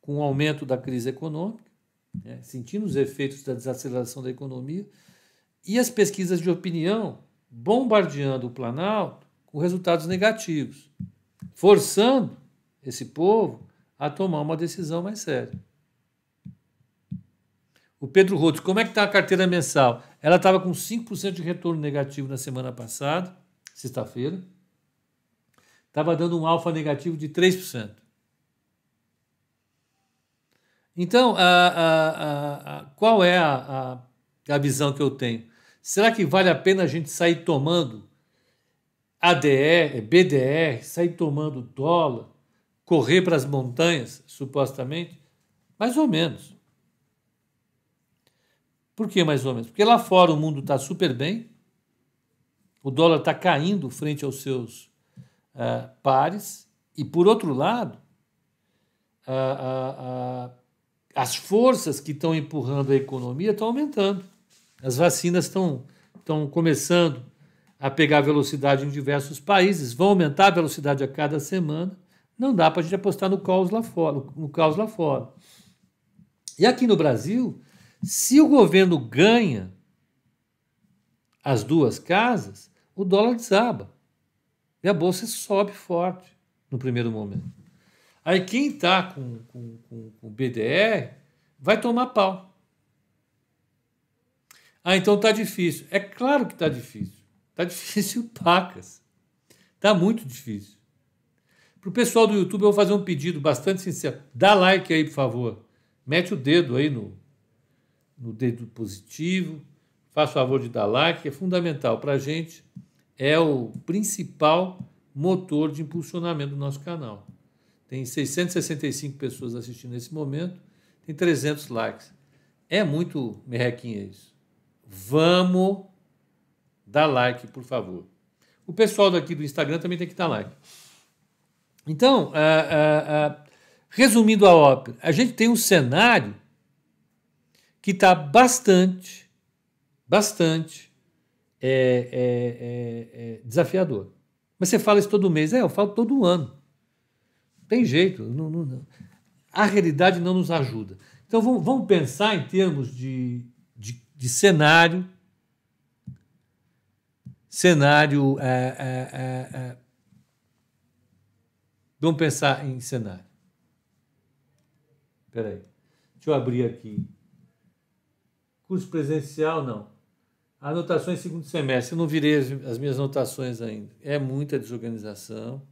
com o aumento da crise econômica, né, sentindo os efeitos da desaceleração da economia, e as pesquisas de opinião bombardeando o Planalto com resultados negativos, forçando esse povo a tomar uma decisão mais séria. O Pedro Rodos, como é que está a carteira mensal? Ela estava com 5% de retorno negativo na semana passada, sexta-feira. Estava dando um alfa negativo de 3%. Então, a, a, a, qual é a, a visão que eu tenho? Será que vale a pena a gente sair tomando ADR, BDR, sair tomando dólar, correr para as montanhas, supostamente? Mais ou menos. Por que mais ou menos? Porque lá fora o mundo está super bem, o dólar está caindo frente aos seus uh, pares, e por outro lado, uh, uh, as forças que estão empurrando a economia estão aumentando. As vacinas estão, estão começando a pegar velocidade em diversos países, vão aumentar a velocidade a cada semana. Não dá para a gente apostar no caos lá fora, no caos lá fora. E aqui no Brasil, se o governo ganha as duas casas, o dólar desaba e a bolsa sobe forte. no primeiro momento. Aí quem está com, com, com, com BDR vai tomar pau. Ah, então está difícil. É claro que está difícil. Está difícil pacas. Está muito difícil. Para o pessoal do YouTube, eu vou fazer um pedido bastante sincero. Dá like aí, por favor. Mete o dedo aí no, no dedo positivo. Faça o favor de dar like, é fundamental para a gente. É o principal motor de impulsionamento do nosso canal. Tem 665 pessoas assistindo nesse momento, tem 300 likes. É muito merrequinha isso. Vamos dar like, por favor. O pessoal daqui do Instagram também tem que dar like. Então, uh, uh, uh, resumindo a ópera, a gente tem um cenário que está bastante, bastante é, é, é, desafiador. Mas você fala isso todo mês. É, eu falo todo ano. Tem jeito. Não, não. A realidade não nos ajuda. Então vamos, vamos pensar em termos de, de, de cenário. Cenário. É, é, é, vamos pensar em cenário. Espera aí. Deixa eu abrir aqui. Curso presencial, não. Anotações segundo semestre. Eu não virei as, as minhas anotações ainda. É muita desorganização.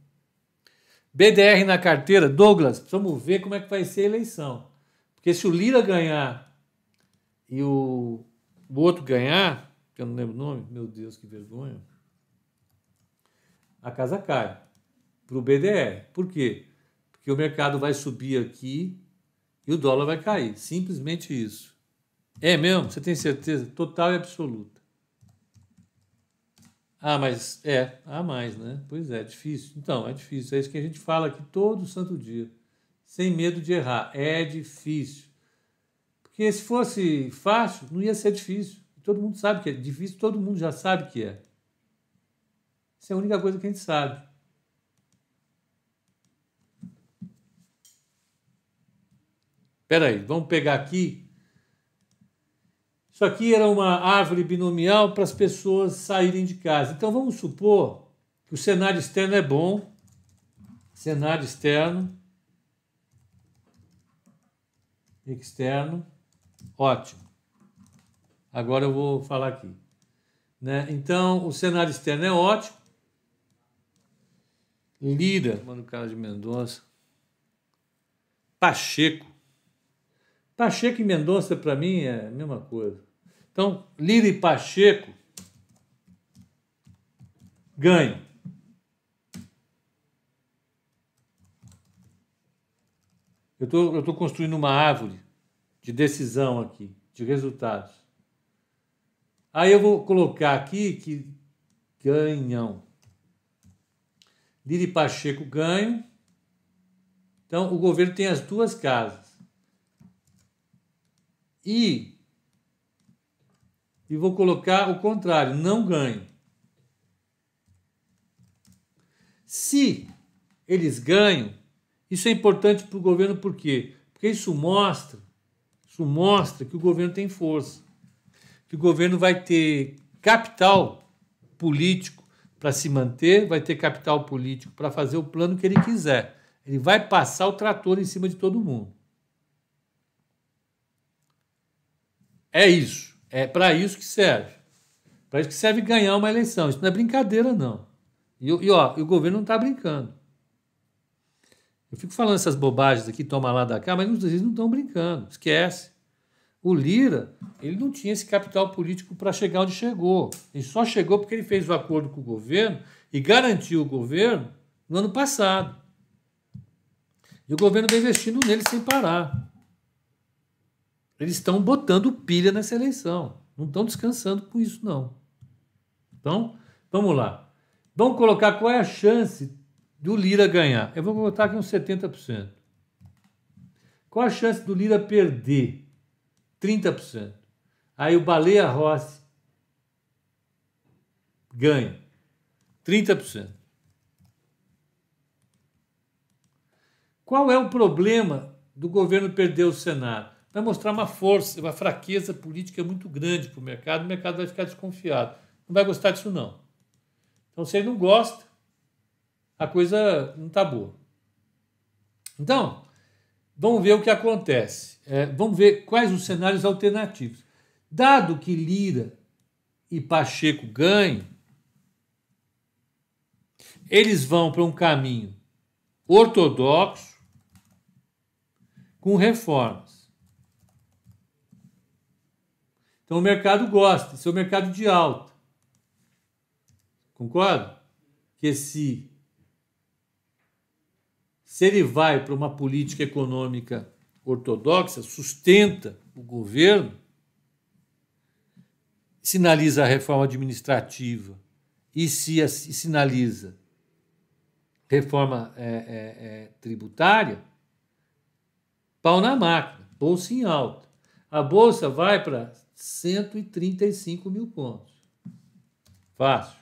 BDR na carteira. Douglas, precisamos ver como é que vai ser a eleição. Porque se o Lira ganhar e o, o outro ganhar, que eu não lembro o nome, meu Deus, que vergonha, a casa cai para o BDR. Por quê? Porque o mercado vai subir aqui e o dólar vai cair. Simplesmente isso. É mesmo? Você tem certeza? Total e absoluta. Ah, mas é, há mais, né? Pois é, difícil. Então, é difícil. É isso que a gente fala aqui todo santo dia. Sem medo de errar. É difícil. Porque se fosse fácil, não ia ser difícil. Todo mundo sabe que é difícil, todo mundo já sabe que é. Isso é a única coisa que a gente sabe. Espera aí, vamos pegar aqui isso aqui era uma árvore binomial para as pessoas saírem de casa. Então vamos supor que o cenário externo é bom, cenário externo, externo, ótimo. Agora eu vou falar aqui. Né? Então, o cenário externo é ótimo. Lira, mano, cara de Mendonça. Pacheco. Pacheco e Mendonça, para mim, é a mesma coisa. Então, Lira e Pacheco ganham. Eu tô, estou tô construindo uma árvore de decisão aqui, de resultados. Aí eu vou colocar aqui que ganham. Lira e Pacheco ganham. Então, o governo tem as duas casas. E e vou colocar o contrário, não ganho. Se eles ganham, isso é importante para o governo por quê? Porque isso mostra, isso mostra que o governo tem força, que o governo vai ter capital político para se manter, vai ter capital político para fazer o plano que ele quiser. Ele vai passar o trator em cima de todo mundo. É isso. É para isso que serve. Para isso que serve ganhar uma eleição. Isso não é brincadeira, não. E, e, ó, o governo não está brincando. Eu fico falando essas bobagens aqui, toma lá da cá, mas eles não estão brincando. Esquece. O Lira, ele não tinha esse capital político para chegar onde chegou. Ele só chegou porque ele fez o acordo com o governo e garantiu o governo no ano passado. E o governo vem investindo nele sem parar. Eles estão botando pilha nessa eleição. Não estão descansando com isso, não. Então, vamos lá. Vamos colocar qual é a chance do Lira ganhar. Eu vou botar aqui uns 70%. Qual a chance do Lira perder? 30%. Aí o Baleia Rossi ganha 30%. Qual é o problema do governo perder o Senado? Vai mostrar uma força, uma fraqueza política muito grande para o mercado, o mercado vai ficar desconfiado. Não vai gostar disso, não. Então, se ele não gosta, a coisa não está boa. Então, vamos ver o que acontece. É, vamos ver quais os cenários alternativos. Dado que Lira e Pacheco ganham, eles vão para um caminho ortodoxo com reformas. Então o mercado gosta, esse é o mercado de alta. Concorda? Que se, se ele vai para uma política econômica ortodoxa, sustenta o governo, sinaliza a reforma administrativa e se e sinaliza reforma é, é, é, tributária, pau na máquina, bolsa em alta. A bolsa vai para 135 mil pontos. Fácil.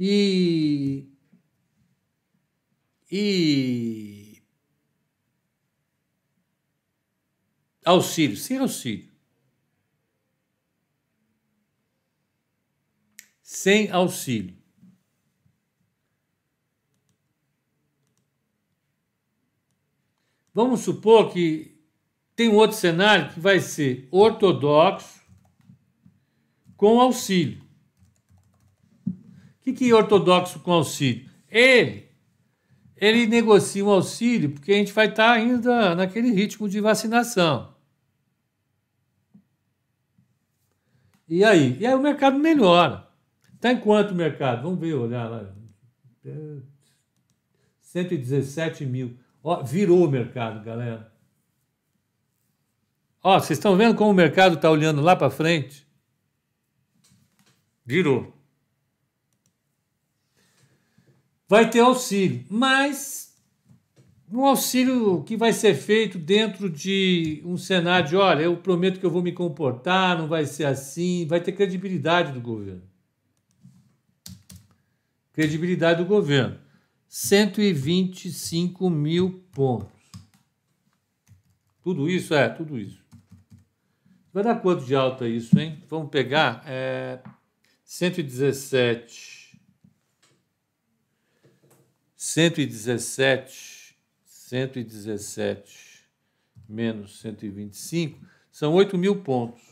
E. E. Auxílio, sem auxílio. Sem auxílio. Vamos supor que tem um outro cenário que vai ser ortodoxo com auxílio. O que, que é ortodoxo com auxílio? Ele, ele negocia um auxílio porque a gente vai estar ainda naquele ritmo de vacinação. E aí? E aí o mercado melhora. Está em quanto o mercado? Vamos ver, olhar lá. 117 mil. Ó, virou o mercado, galera. Ó, vocês estão vendo como o mercado está olhando lá para frente? Virou. Vai ter auxílio, mas um auxílio que vai ser feito dentro de um cenário de, olha, eu prometo que eu vou me comportar, não vai ser assim, vai ter credibilidade do governo. Credibilidade do governo. 125 mil pontos. Tudo isso? É, tudo isso. Vai dar quanto de alta isso, hein? Vamos pegar é, 117. 117. 117 menos 125 são 8 mil pontos.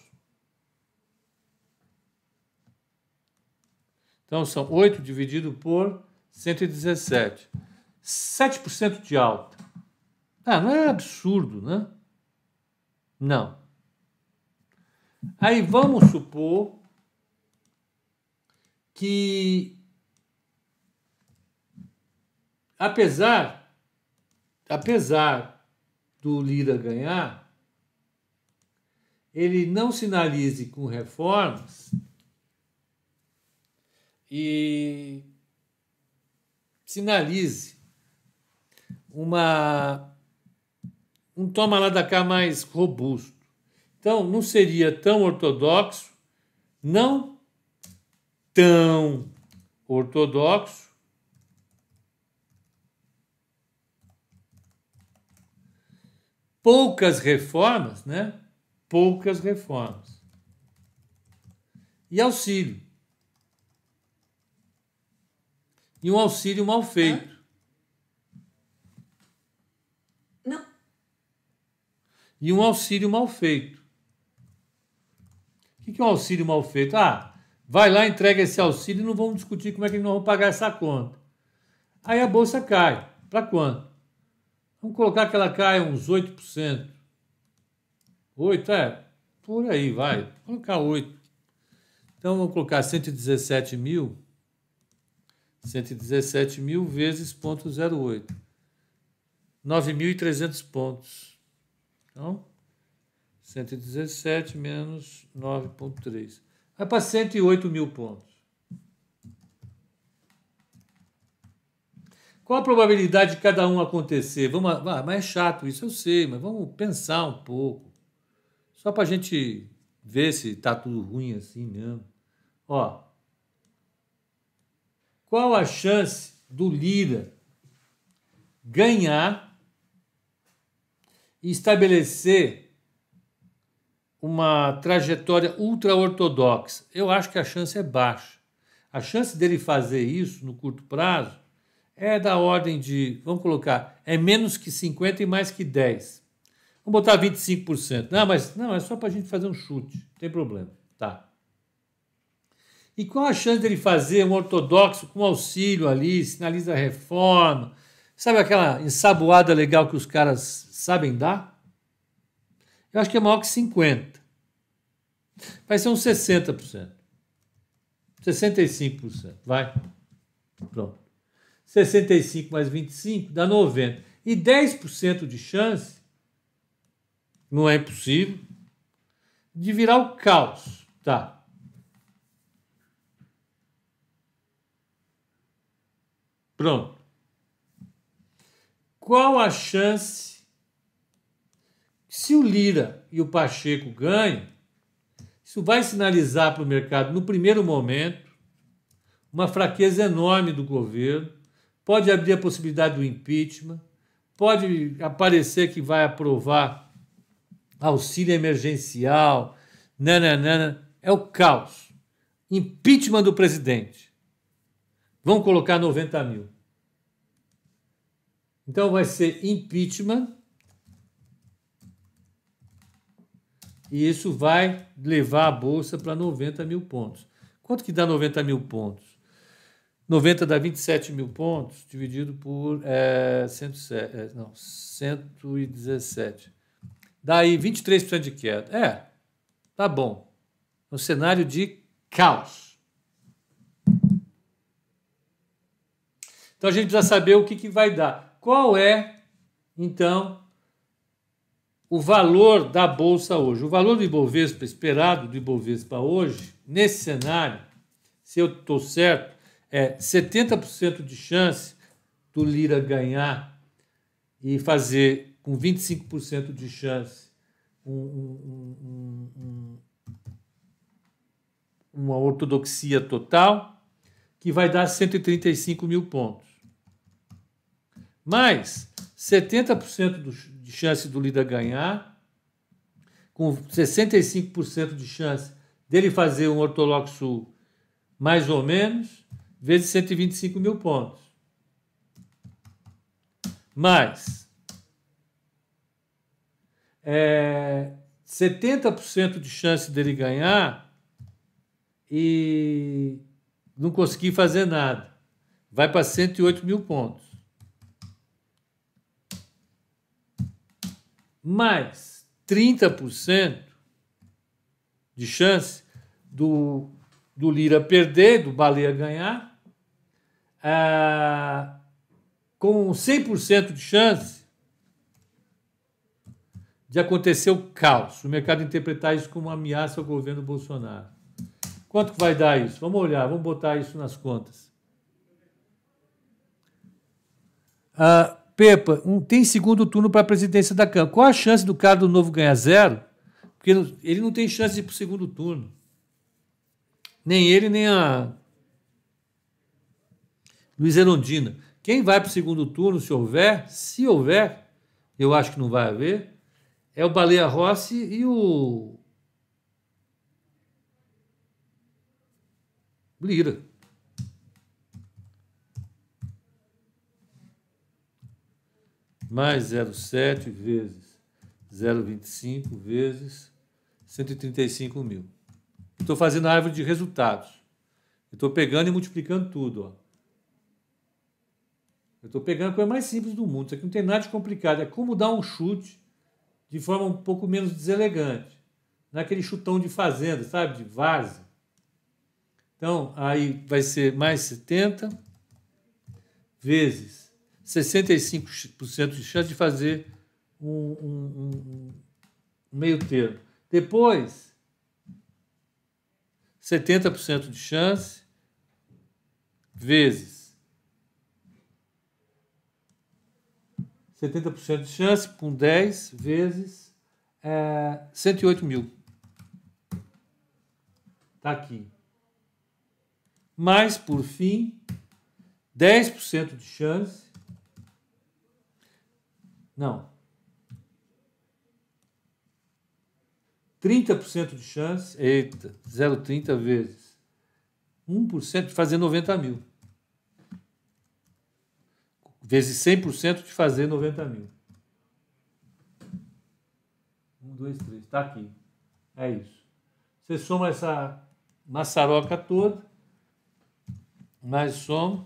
Então, são 8 dividido por 117. 7% de alta. Ah, não é absurdo, né? Não. Aí vamos supor que apesar apesar do Lira ganhar, ele não sinalize com reformas e sinalize uma um toma lá da cá mais robusto. Então, não seria tão ortodoxo, não tão ortodoxo, poucas reformas, né? Poucas reformas. E auxílio. e um auxílio mal feito. Não. E um auxílio mal feito. O que é um auxílio mal feito? Ah, vai lá, entrega esse auxílio e não vamos discutir como é que nós vamos pagar essa conta. Aí a bolsa cai. Para quanto? Vamos colocar que ela caia uns 8%. 8, é, por aí, vai. Vou colocar 8. Então, vamos colocar 117 mil 117 mil vezes 0,08. 9.300 pontos. Então, 117 menos 9,3. Vai para 108 mil pontos. Qual a probabilidade de cada um acontecer? Vamos, ah, mas é chato isso, eu sei, mas vamos pensar um pouco. Só para a gente ver se está tudo ruim assim mesmo. Ó, qual a chance do Lira ganhar e estabelecer uma trajetória ultra-ortodoxa? Eu acho que a chance é baixa. A chance dele fazer isso no curto prazo é da ordem de, vamos colocar, é menos que 50 e mais que 10. Vamos botar 25%. Não, mas não, é só para a gente fazer um chute, não tem problema. Tá. E qual a chance dele fazer um ortodoxo com auxílio ali, sinaliza reforma? Sabe aquela ensaboada legal que os caras sabem dar? Eu acho que é maior que 50%. Vai ser uns 60%. 65%. Vai. Pronto. 65 mais 25 dá 90. E 10% de chance, não é impossível, de virar o caos. Tá. Pronto. Qual a chance, se o Lira e o Pacheco ganham, isso vai sinalizar para o mercado, no primeiro momento, uma fraqueza enorme do governo, pode abrir a possibilidade do impeachment, pode aparecer que vai aprovar auxílio emergencial, nananana, é o caos. Impeachment do presidente. Vão colocar 90 mil. Então vai ser impeachment e isso vai levar a bolsa para 90 mil pontos. Quanto que dá 90 mil pontos? 90 dá 27 mil pontos, dividido por é, 107, é, não, 117. Daí 23% de queda. É, tá bom. Um cenário de caos. Então a gente precisa saber o que, que vai dar. Qual é, então, o valor da bolsa hoje. O valor do Ibovespa esperado do Ibovespa hoje, nesse cenário, se eu estou certo, é 70% de chance do Lira ganhar e fazer com 25% de chance um, um, um, uma ortodoxia total, que vai dar 135 mil pontos. Mais 70% do, de chance do líder ganhar, com 65% de chance dele fazer um ortodoxo mais ou menos, vezes 125 mil pontos. Mais é, 70% de chance dele ganhar e não conseguir fazer nada. Vai para 108 mil pontos. Mais 30% de chance do, do Lira perder, do Baleia ganhar, ah, com 100% de chance de acontecer o caos, o mercado interpretar isso como uma ameaça ao governo Bolsonaro. Quanto vai dar isso? Vamos olhar, vamos botar isso nas contas. Ah, Pepa, um, tem segundo turno para a presidência da Câmara. Qual a chance do cara do Novo ganhar zero? Porque ele não tem chance de ir para o segundo turno. Nem ele, nem a Luiz Erondina. Quem vai para o segundo turno, se houver, se houver, eu acho que não vai haver, é o Baleia Rossi e o Lira. Mais 0,7 vezes 0,25 vezes 135 mil. Estou fazendo a árvore de resultados. Estou pegando e multiplicando tudo. Ó. Estou pegando a coisa mais simples do mundo. Isso aqui não tem nada de complicado. É como dar um chute de forma um pouco menos deselegante. Naquele chutão de fazenda, sabe? De vaza. Então, aí vai ser mais 70 vezes 65% de chance de fazer um, um, um, meio termo. Depois, 70% de chance vezes 70% de chance com 10 vezes é, 108 mil. Está aqui. Mais, por fim, 10% de chance não. 30% de chance, eita, 0,30 vezes 1% de fazer 90 mil. vezes 100% de fazer 90 mil. Um, dois, três. Está aqui. É isso. Você soma essa maçaroca toda, mais soma.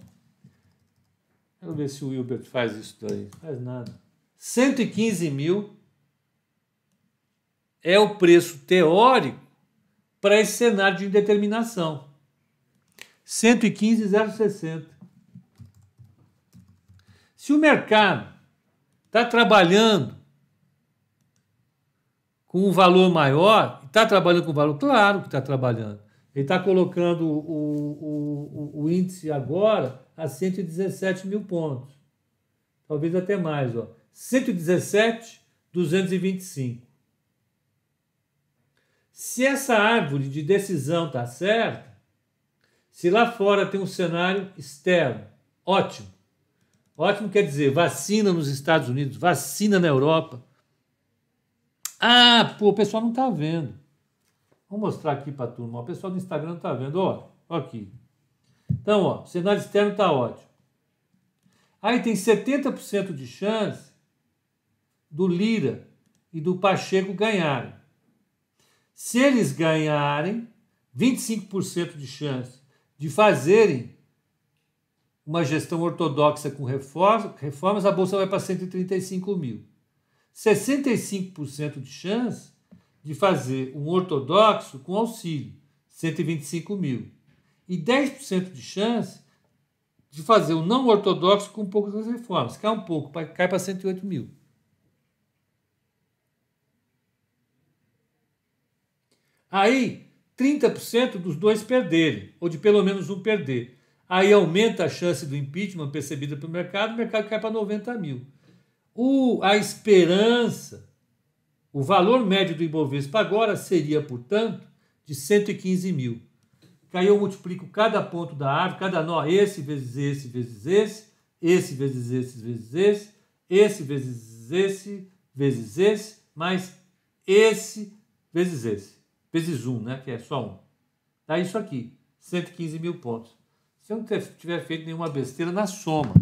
Quero ver se o Wilbert faz isso daí. Faz nada. 115 mil é o preço teórico para esse cenário de indeterminação. 115,060. Se o mercado está trabalhando com um valor maior, está trabalhando com valor, claro que está trabalhando. Ele está colocando o, o, o, o, índice agora a 117 mil pontos. Talvez até mais. Ó. 117,225. Se essa árvore de decisão está certa, se lá fora tem um cenário externo, ótimo. Ótimo quer dizer vacina nos Estados Unidos, vacina na Europa. Ah, pô, o pessoal não está vendo. Vou mostrar aqui para a turma. O pessoal do Instagram está vendo. Ó, ó aqui. Então, ó, o cenário externo está ótimo. Aí tem 70% de chance do Lira e do Pacheco ganharem. Se eles ganharem, 25% de chance de fazerem uma gestão ortodoxa com reformas, a bolsa vai para 135 mil. 65% de chance de fazer um ortodoxo com auxílio, 125 mil. E 10% de chance de fazer um não ortodoxo com poucas reformas. Cai um pouco, cai para 108 mil. Aí, 30% dos dois perderem, ou de pelo menos um perder. Aí aumenta a chance do impeachment percebida pelo mercado, o mercado cai para 90 mil. O, a esperança, o valor médio do Ibovespa agora seria, portanto, de 115 mil. Aí eu multiplico cada ponto da árvore, cada nó, esse vezes esse vezes esse, esse vezes esse vezes esse, esse vezes esse vezes esse, mais esse vezes esse vezes 1, né, que é só 1. Dá isso aqui, 115 mil pontos. Se eu não tiver feito nenhuma besteira na soma.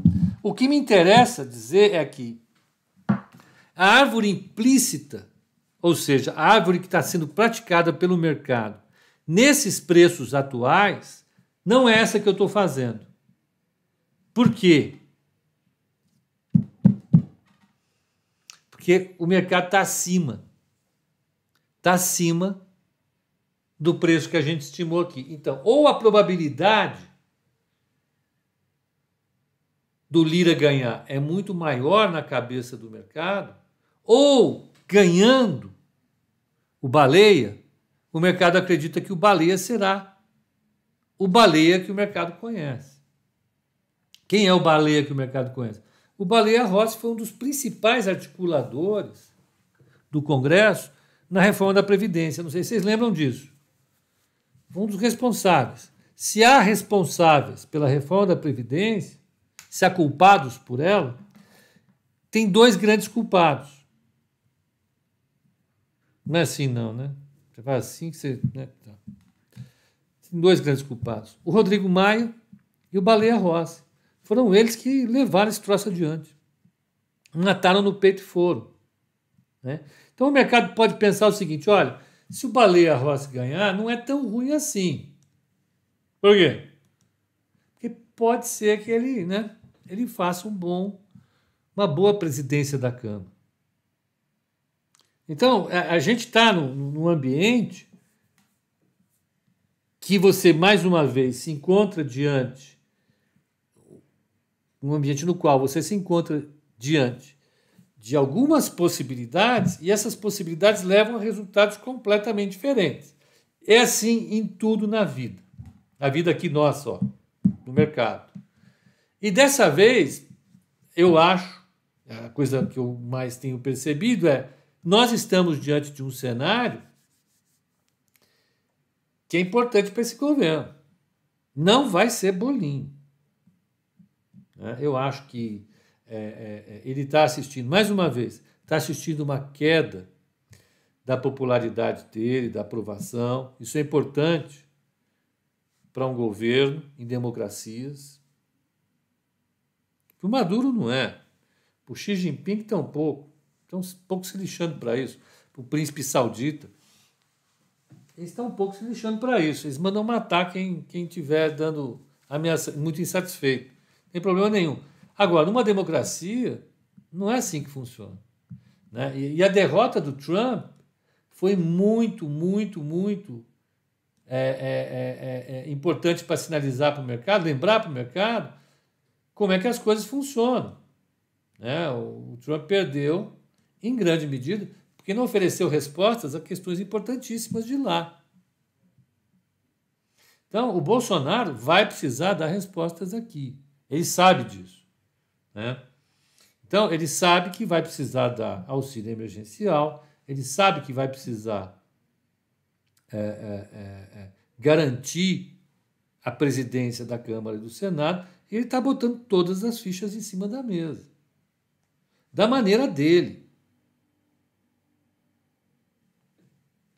O que me interessa dizer é que a árvore implícita, ou seja, a árvore que está sendo praticada pelo mercado, nesses preços atuais, não é essa que eu estou fazendo. Por quê? Porque o mercado está acima. Está acima do preço que a gente estimou aqui. Então, ou a probabilidade do Lira ganhar é muito maior na cabeça do mercado, ou ganhando o baleia, o mercado acredita que o baleia será o baleia que o mercado conhece. Quem é o baleia que o mercado conhece? O Baleia Rossi foi um dos principais articuladores do Congresso na reforma da Previdência. Não sei se vocês lembram disso um dos responsáveis. Se há responsáveis pela reforma da Previdência, se há culpados por ela, tem dois grandes culpados. Não é assim, não, né? Você faz assim que você. Né? Tá. Tem dois grandes culpados: o Rodrigo Maia e o Baleia Rossi. Foram eles que levaram esse troço adiante. Mataram no peito e foram. Né? Então o mercado pode pensar o seguinte: olha, se o Baleia Rossi ganhar, não é tão ruim assim. Por quê? Porque pode ser que ele, né, ele faça um bom, uma boa presidência da Câmara. Então, a, a gente está num ambiente que você, mais uma vez, se encontra diante, um ambiente no qual você se encontra diante de algumas possibilidades e essas possibilidades levam a resultados completamente diferentes. É assim em tudo na vida. Na vida aqui nossa, ó, no mercado. E dessa vez, eu acho, a coisa que eu mais tenho percebido é, nós estamos diante de um cenário que é importante para esse governo. Não vai ser bolinho. Né? Eu acho que é, é, é, ele está assistindo, mais uma vez, está assistindo uma queda da popularidade dele, da aprovação. Isso é importante para um governo em democracias, Para o Maduro não é. Para o Xi Jinping tampouco. Estão um pouco se lixando para isso. Para o príncipe saudita. Eles estão um pouco se lixando para isso. Eles mandam matar quem quem estiver dando ameaça, muito insatisfeito. Não tem problema nenhum. Agora, numa democracia, não é assim que funciona. Né? E, e a derrota do Trump foi muito, muito, muito é, é, é, é importante para sinalizar para o mercado, lembrar para o mercado como é que as coisas funcionam. Né? O, o Trump perdeu, em grande medida, porque não ofereceu respostas a questões importantíssimas de lá. Então, o Bolsonaro vai precisar dar respostas aqui. Ele sabe disso. Né? Então, ele sabe que vai precisar dar auxílio emergencial, ele sabe que vai precisar é, é, é, é garantir a presidência da Câmara e do Senado, e ele está botando todas as fichas em cima da mesa. Da maneira dele.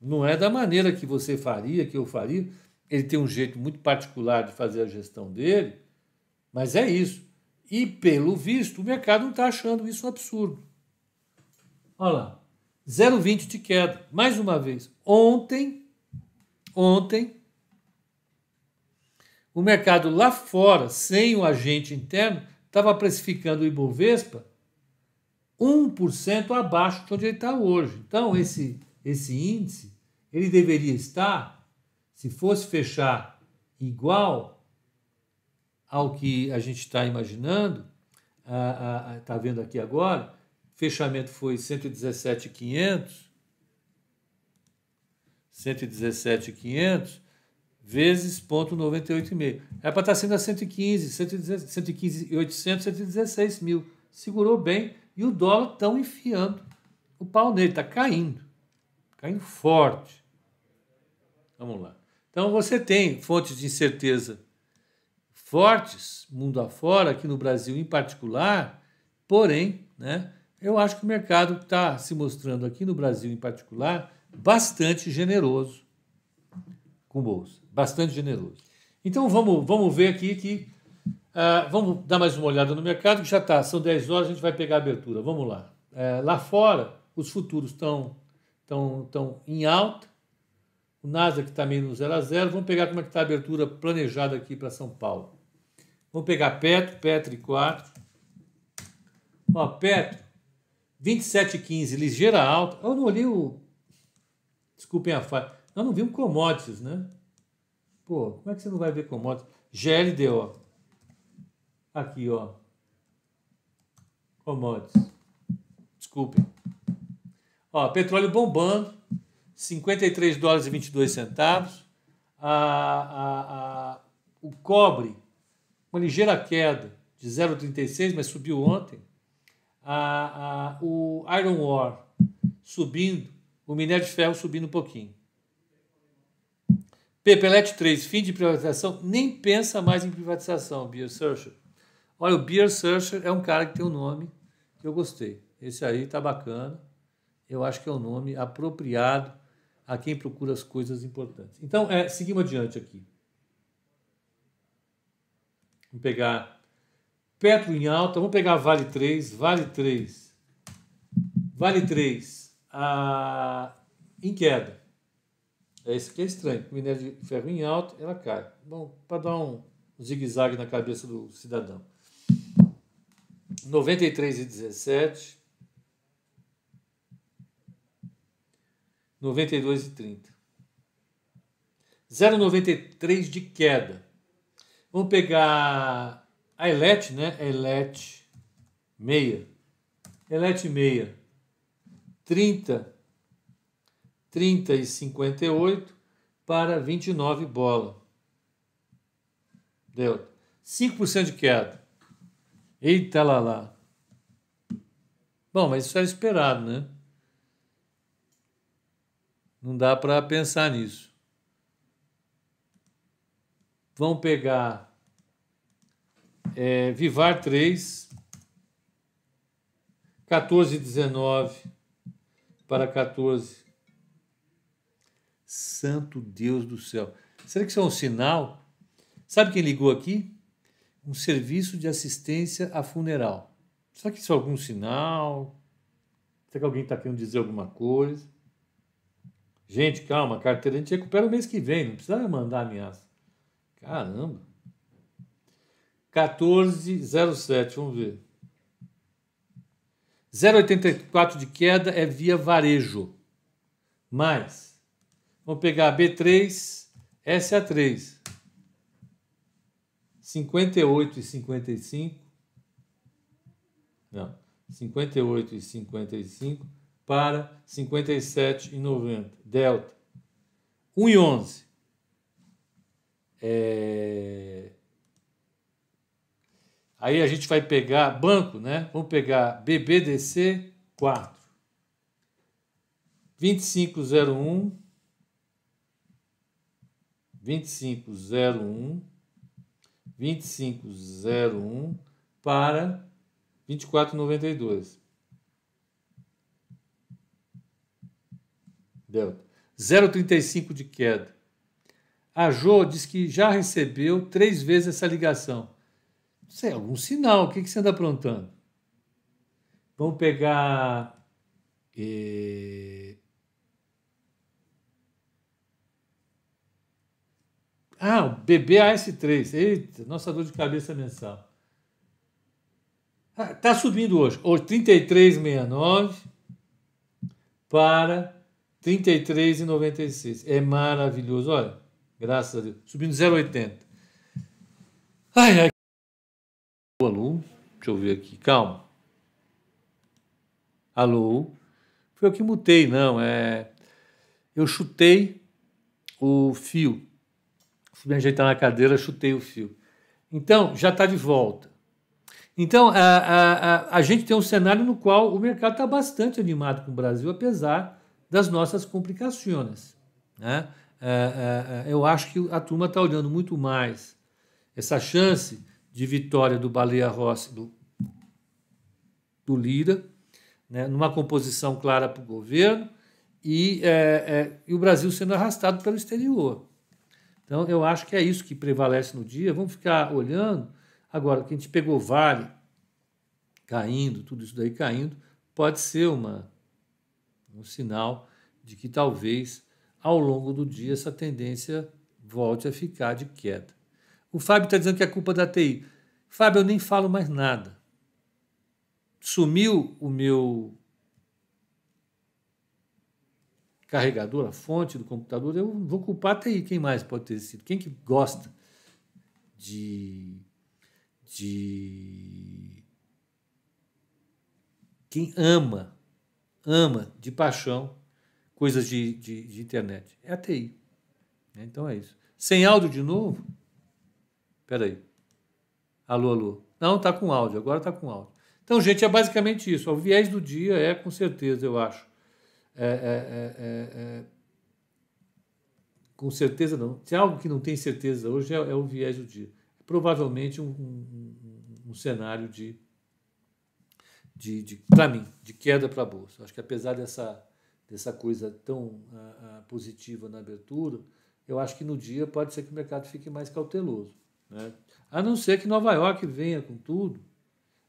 Não é da maneira que você faria, que eu faria. Ele tem um jeito muito particular de fazer a gestão dele, mas é isso. E, pelo visto, o mercado não está achando isso um absurdo. Olha lá, 0,20 de queda. Mais uma vez, ontem, ontem, o mercado lá fora, sem o agente interno, estava precificando o Ibovespa 1% abaixo de onde ele está hoje. Então, esse, esse índice, ele deveria estar, se fosse fechar igual ao que a gente está imaginando, está vendo aqui agora, fechamento foi 117,500, 117,500 vezes ponto 98,5. É para estar tá sendo a 115, 115, 800, 116 mil. Segurou bem e o dólar estão enfiando o pau nele, está caindo, caindo forte. Vamos lá. Então você tem fontes de incerteza fortes, mundo afora, aqui no Brasil em particular, porém, né, eu acho que o mercado está se mostrando aqui no Brasil em particular bastante generoso com bolsa, bastante generoso. Então vamos, vamos ver aqui que uh, vamos dar mais uma olhada no mercado que já está, são 10 horas, a gente vai pegar a abertura. Vamos lá. Uh, lá fora, os futuros estão estão, estão em alta, o Nasdaq está meio no 0 a 0. Vamos pegar como é que está a abertura planejada aqui para São Paulo. Vamos pegar Petro, Petro e 4. Ó, Petro, 27,15, ligeira alta. Eu não olhei o. Desculpem a falha. Nós não vimos commodities, né? Pô, como é que você não vai ver commodities? GLD, ó. Aqui, ó. Commodities. Desculpem. Ó, petróleo bombando. 53 dólares e 22 centavos. A, a, a, o cobre, uma ligeira queda de 0,36, mas subiu ontem. A, a, o iron ore subindo, o minério de ferro subindo um pouquinho. Pepelet 3, fim de privatização, nem pensa mais em privatização, Beer Searcher. Olha, o Beer Searcher é um cara que tem um nome que eu gostei. Esse aí tá bacana. Eu acho que é um nome apropriado a quem procura as coisas importantes. Então, é, seguimos adiante aqui. Vamos pegar Petro em alta, vamos pegar Vale 3, Vale 3, Vale 3 a, em queda. É isso que é estranho. Minério de ferro em alta, ela cai. Bom, para dar um zigue-zague na cabeça do cidadão. 93,17. 92,30. 0,93 de queda. Vamos pegar a Elet, né? Elet meia. Elet meia. 30, 30 e 58 para 29 bola. Deu. 5% de queda. Eita lá lá. Bom, mas isso era esperado, né? Não dá para pensar nisso. Vamos pegar é, Vivar 3, 14, 19 para 14. Santo Deus do céu. Será que isso é um sinal? Sabe quem ligou aqui? um serviço de assistência a funeral. Será que isso é algum sinal? Será que alguém está querendo dizer alguma coisa? Gente, calma, carteira a gente recupera o mês que vem, não precisa mandar ameaça. Caramba. 1407, vamos ver. 0,84 de queda é via varejo. Mais. Vamos pegar B3, SA3. 58 e 55. Não. 58 e 55 para 57 e 90. Delta. 1 e 11. É... Aí a gente vai pegar banco, né? Vamos pegar BBDC 4. 2501 2501 2501 para 2492. Delta. 0,35 de queda. A Jo diz que já recebeu três vezes essa ligação. Isso é algum sinal. O que, que você anda aprontando? Vamos pegar. Eh... Ah, o BBAS3. Eita, nossa dor de cabeça mensal. Está ah, subindo hoje. Hoje, 33,69 para 33,96. É maravilhoso. Olha, graças a Deus. Subindo 0,80. Ai, ai. Alô? Deixa eu ver aqui. Calma. Alô? Foi eu que mutei, não. É... Eu chutei o fio. Fui me ajeitar na cadeira, chutei o fio. Então, já está de volta. Então, a, a, a, a, gente tem um cenário no qual o mercado está bastante animado com o Brasil, apesar das nossas complicações. Né? É, é, é eu acho que a turma está olhando muito mais essa chance de vitória do Baleia Rossi, do, do Lira, né, numa composição clara para o governo, e, é, é, e o Brasil sendo arrastado pelo exterior. Então, eu acho que é isso que prevalece no dia. Vamos ficar olhando. Agora, que a gente pegou Vale caindo, tudo isso daí caindo, pode ser uma, um sinal de que talvez ao longo do dia essa tendência volte a ficar de queda. O Fábio está dizendo que é culpa da TI. Fábio, eu nem falo mais nada. Sumiu o meu carregador, a fonte do computador, eu vou culpar a TI. Quem mais pode ter sido? Quem que gosta de. de. Quem ama, ama de paixão coisas de, de, de internet? É a TI. Então é isso. Sem áudio de novo? Espera aí. Alô, alô. Não, está com áudio, agora está com áudio. Então, gente, é basicamente isso. O viés do dia é, com certeza, eu acho. É, é, é, é, é com certeza não. Se é algo que não tem certeza hoje, é, o viés do dia. Provavelmente um, um, um, um cenário de, de, de para mim, de queda para a Bolsa. Acho que apesar dessa, dessa coisa tão uh, uh, positiva na abertura, eu acho que no dia pode ser que o mercado fique mais cauteloso. Né? A não ser que Nova York venha com tudo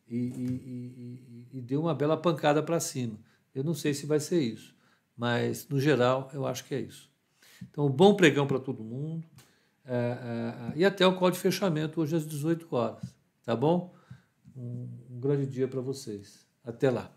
e, e, e, e dê uma bela pancada para cima. Eu não sei se vai ser isso, mas no geral eu acho que é isso. Então, bom pregão para todo mundo é, é, e até o call de fechamento hoje às 18 horas, tá bom? Um, um grande dia para vocês. Até lá.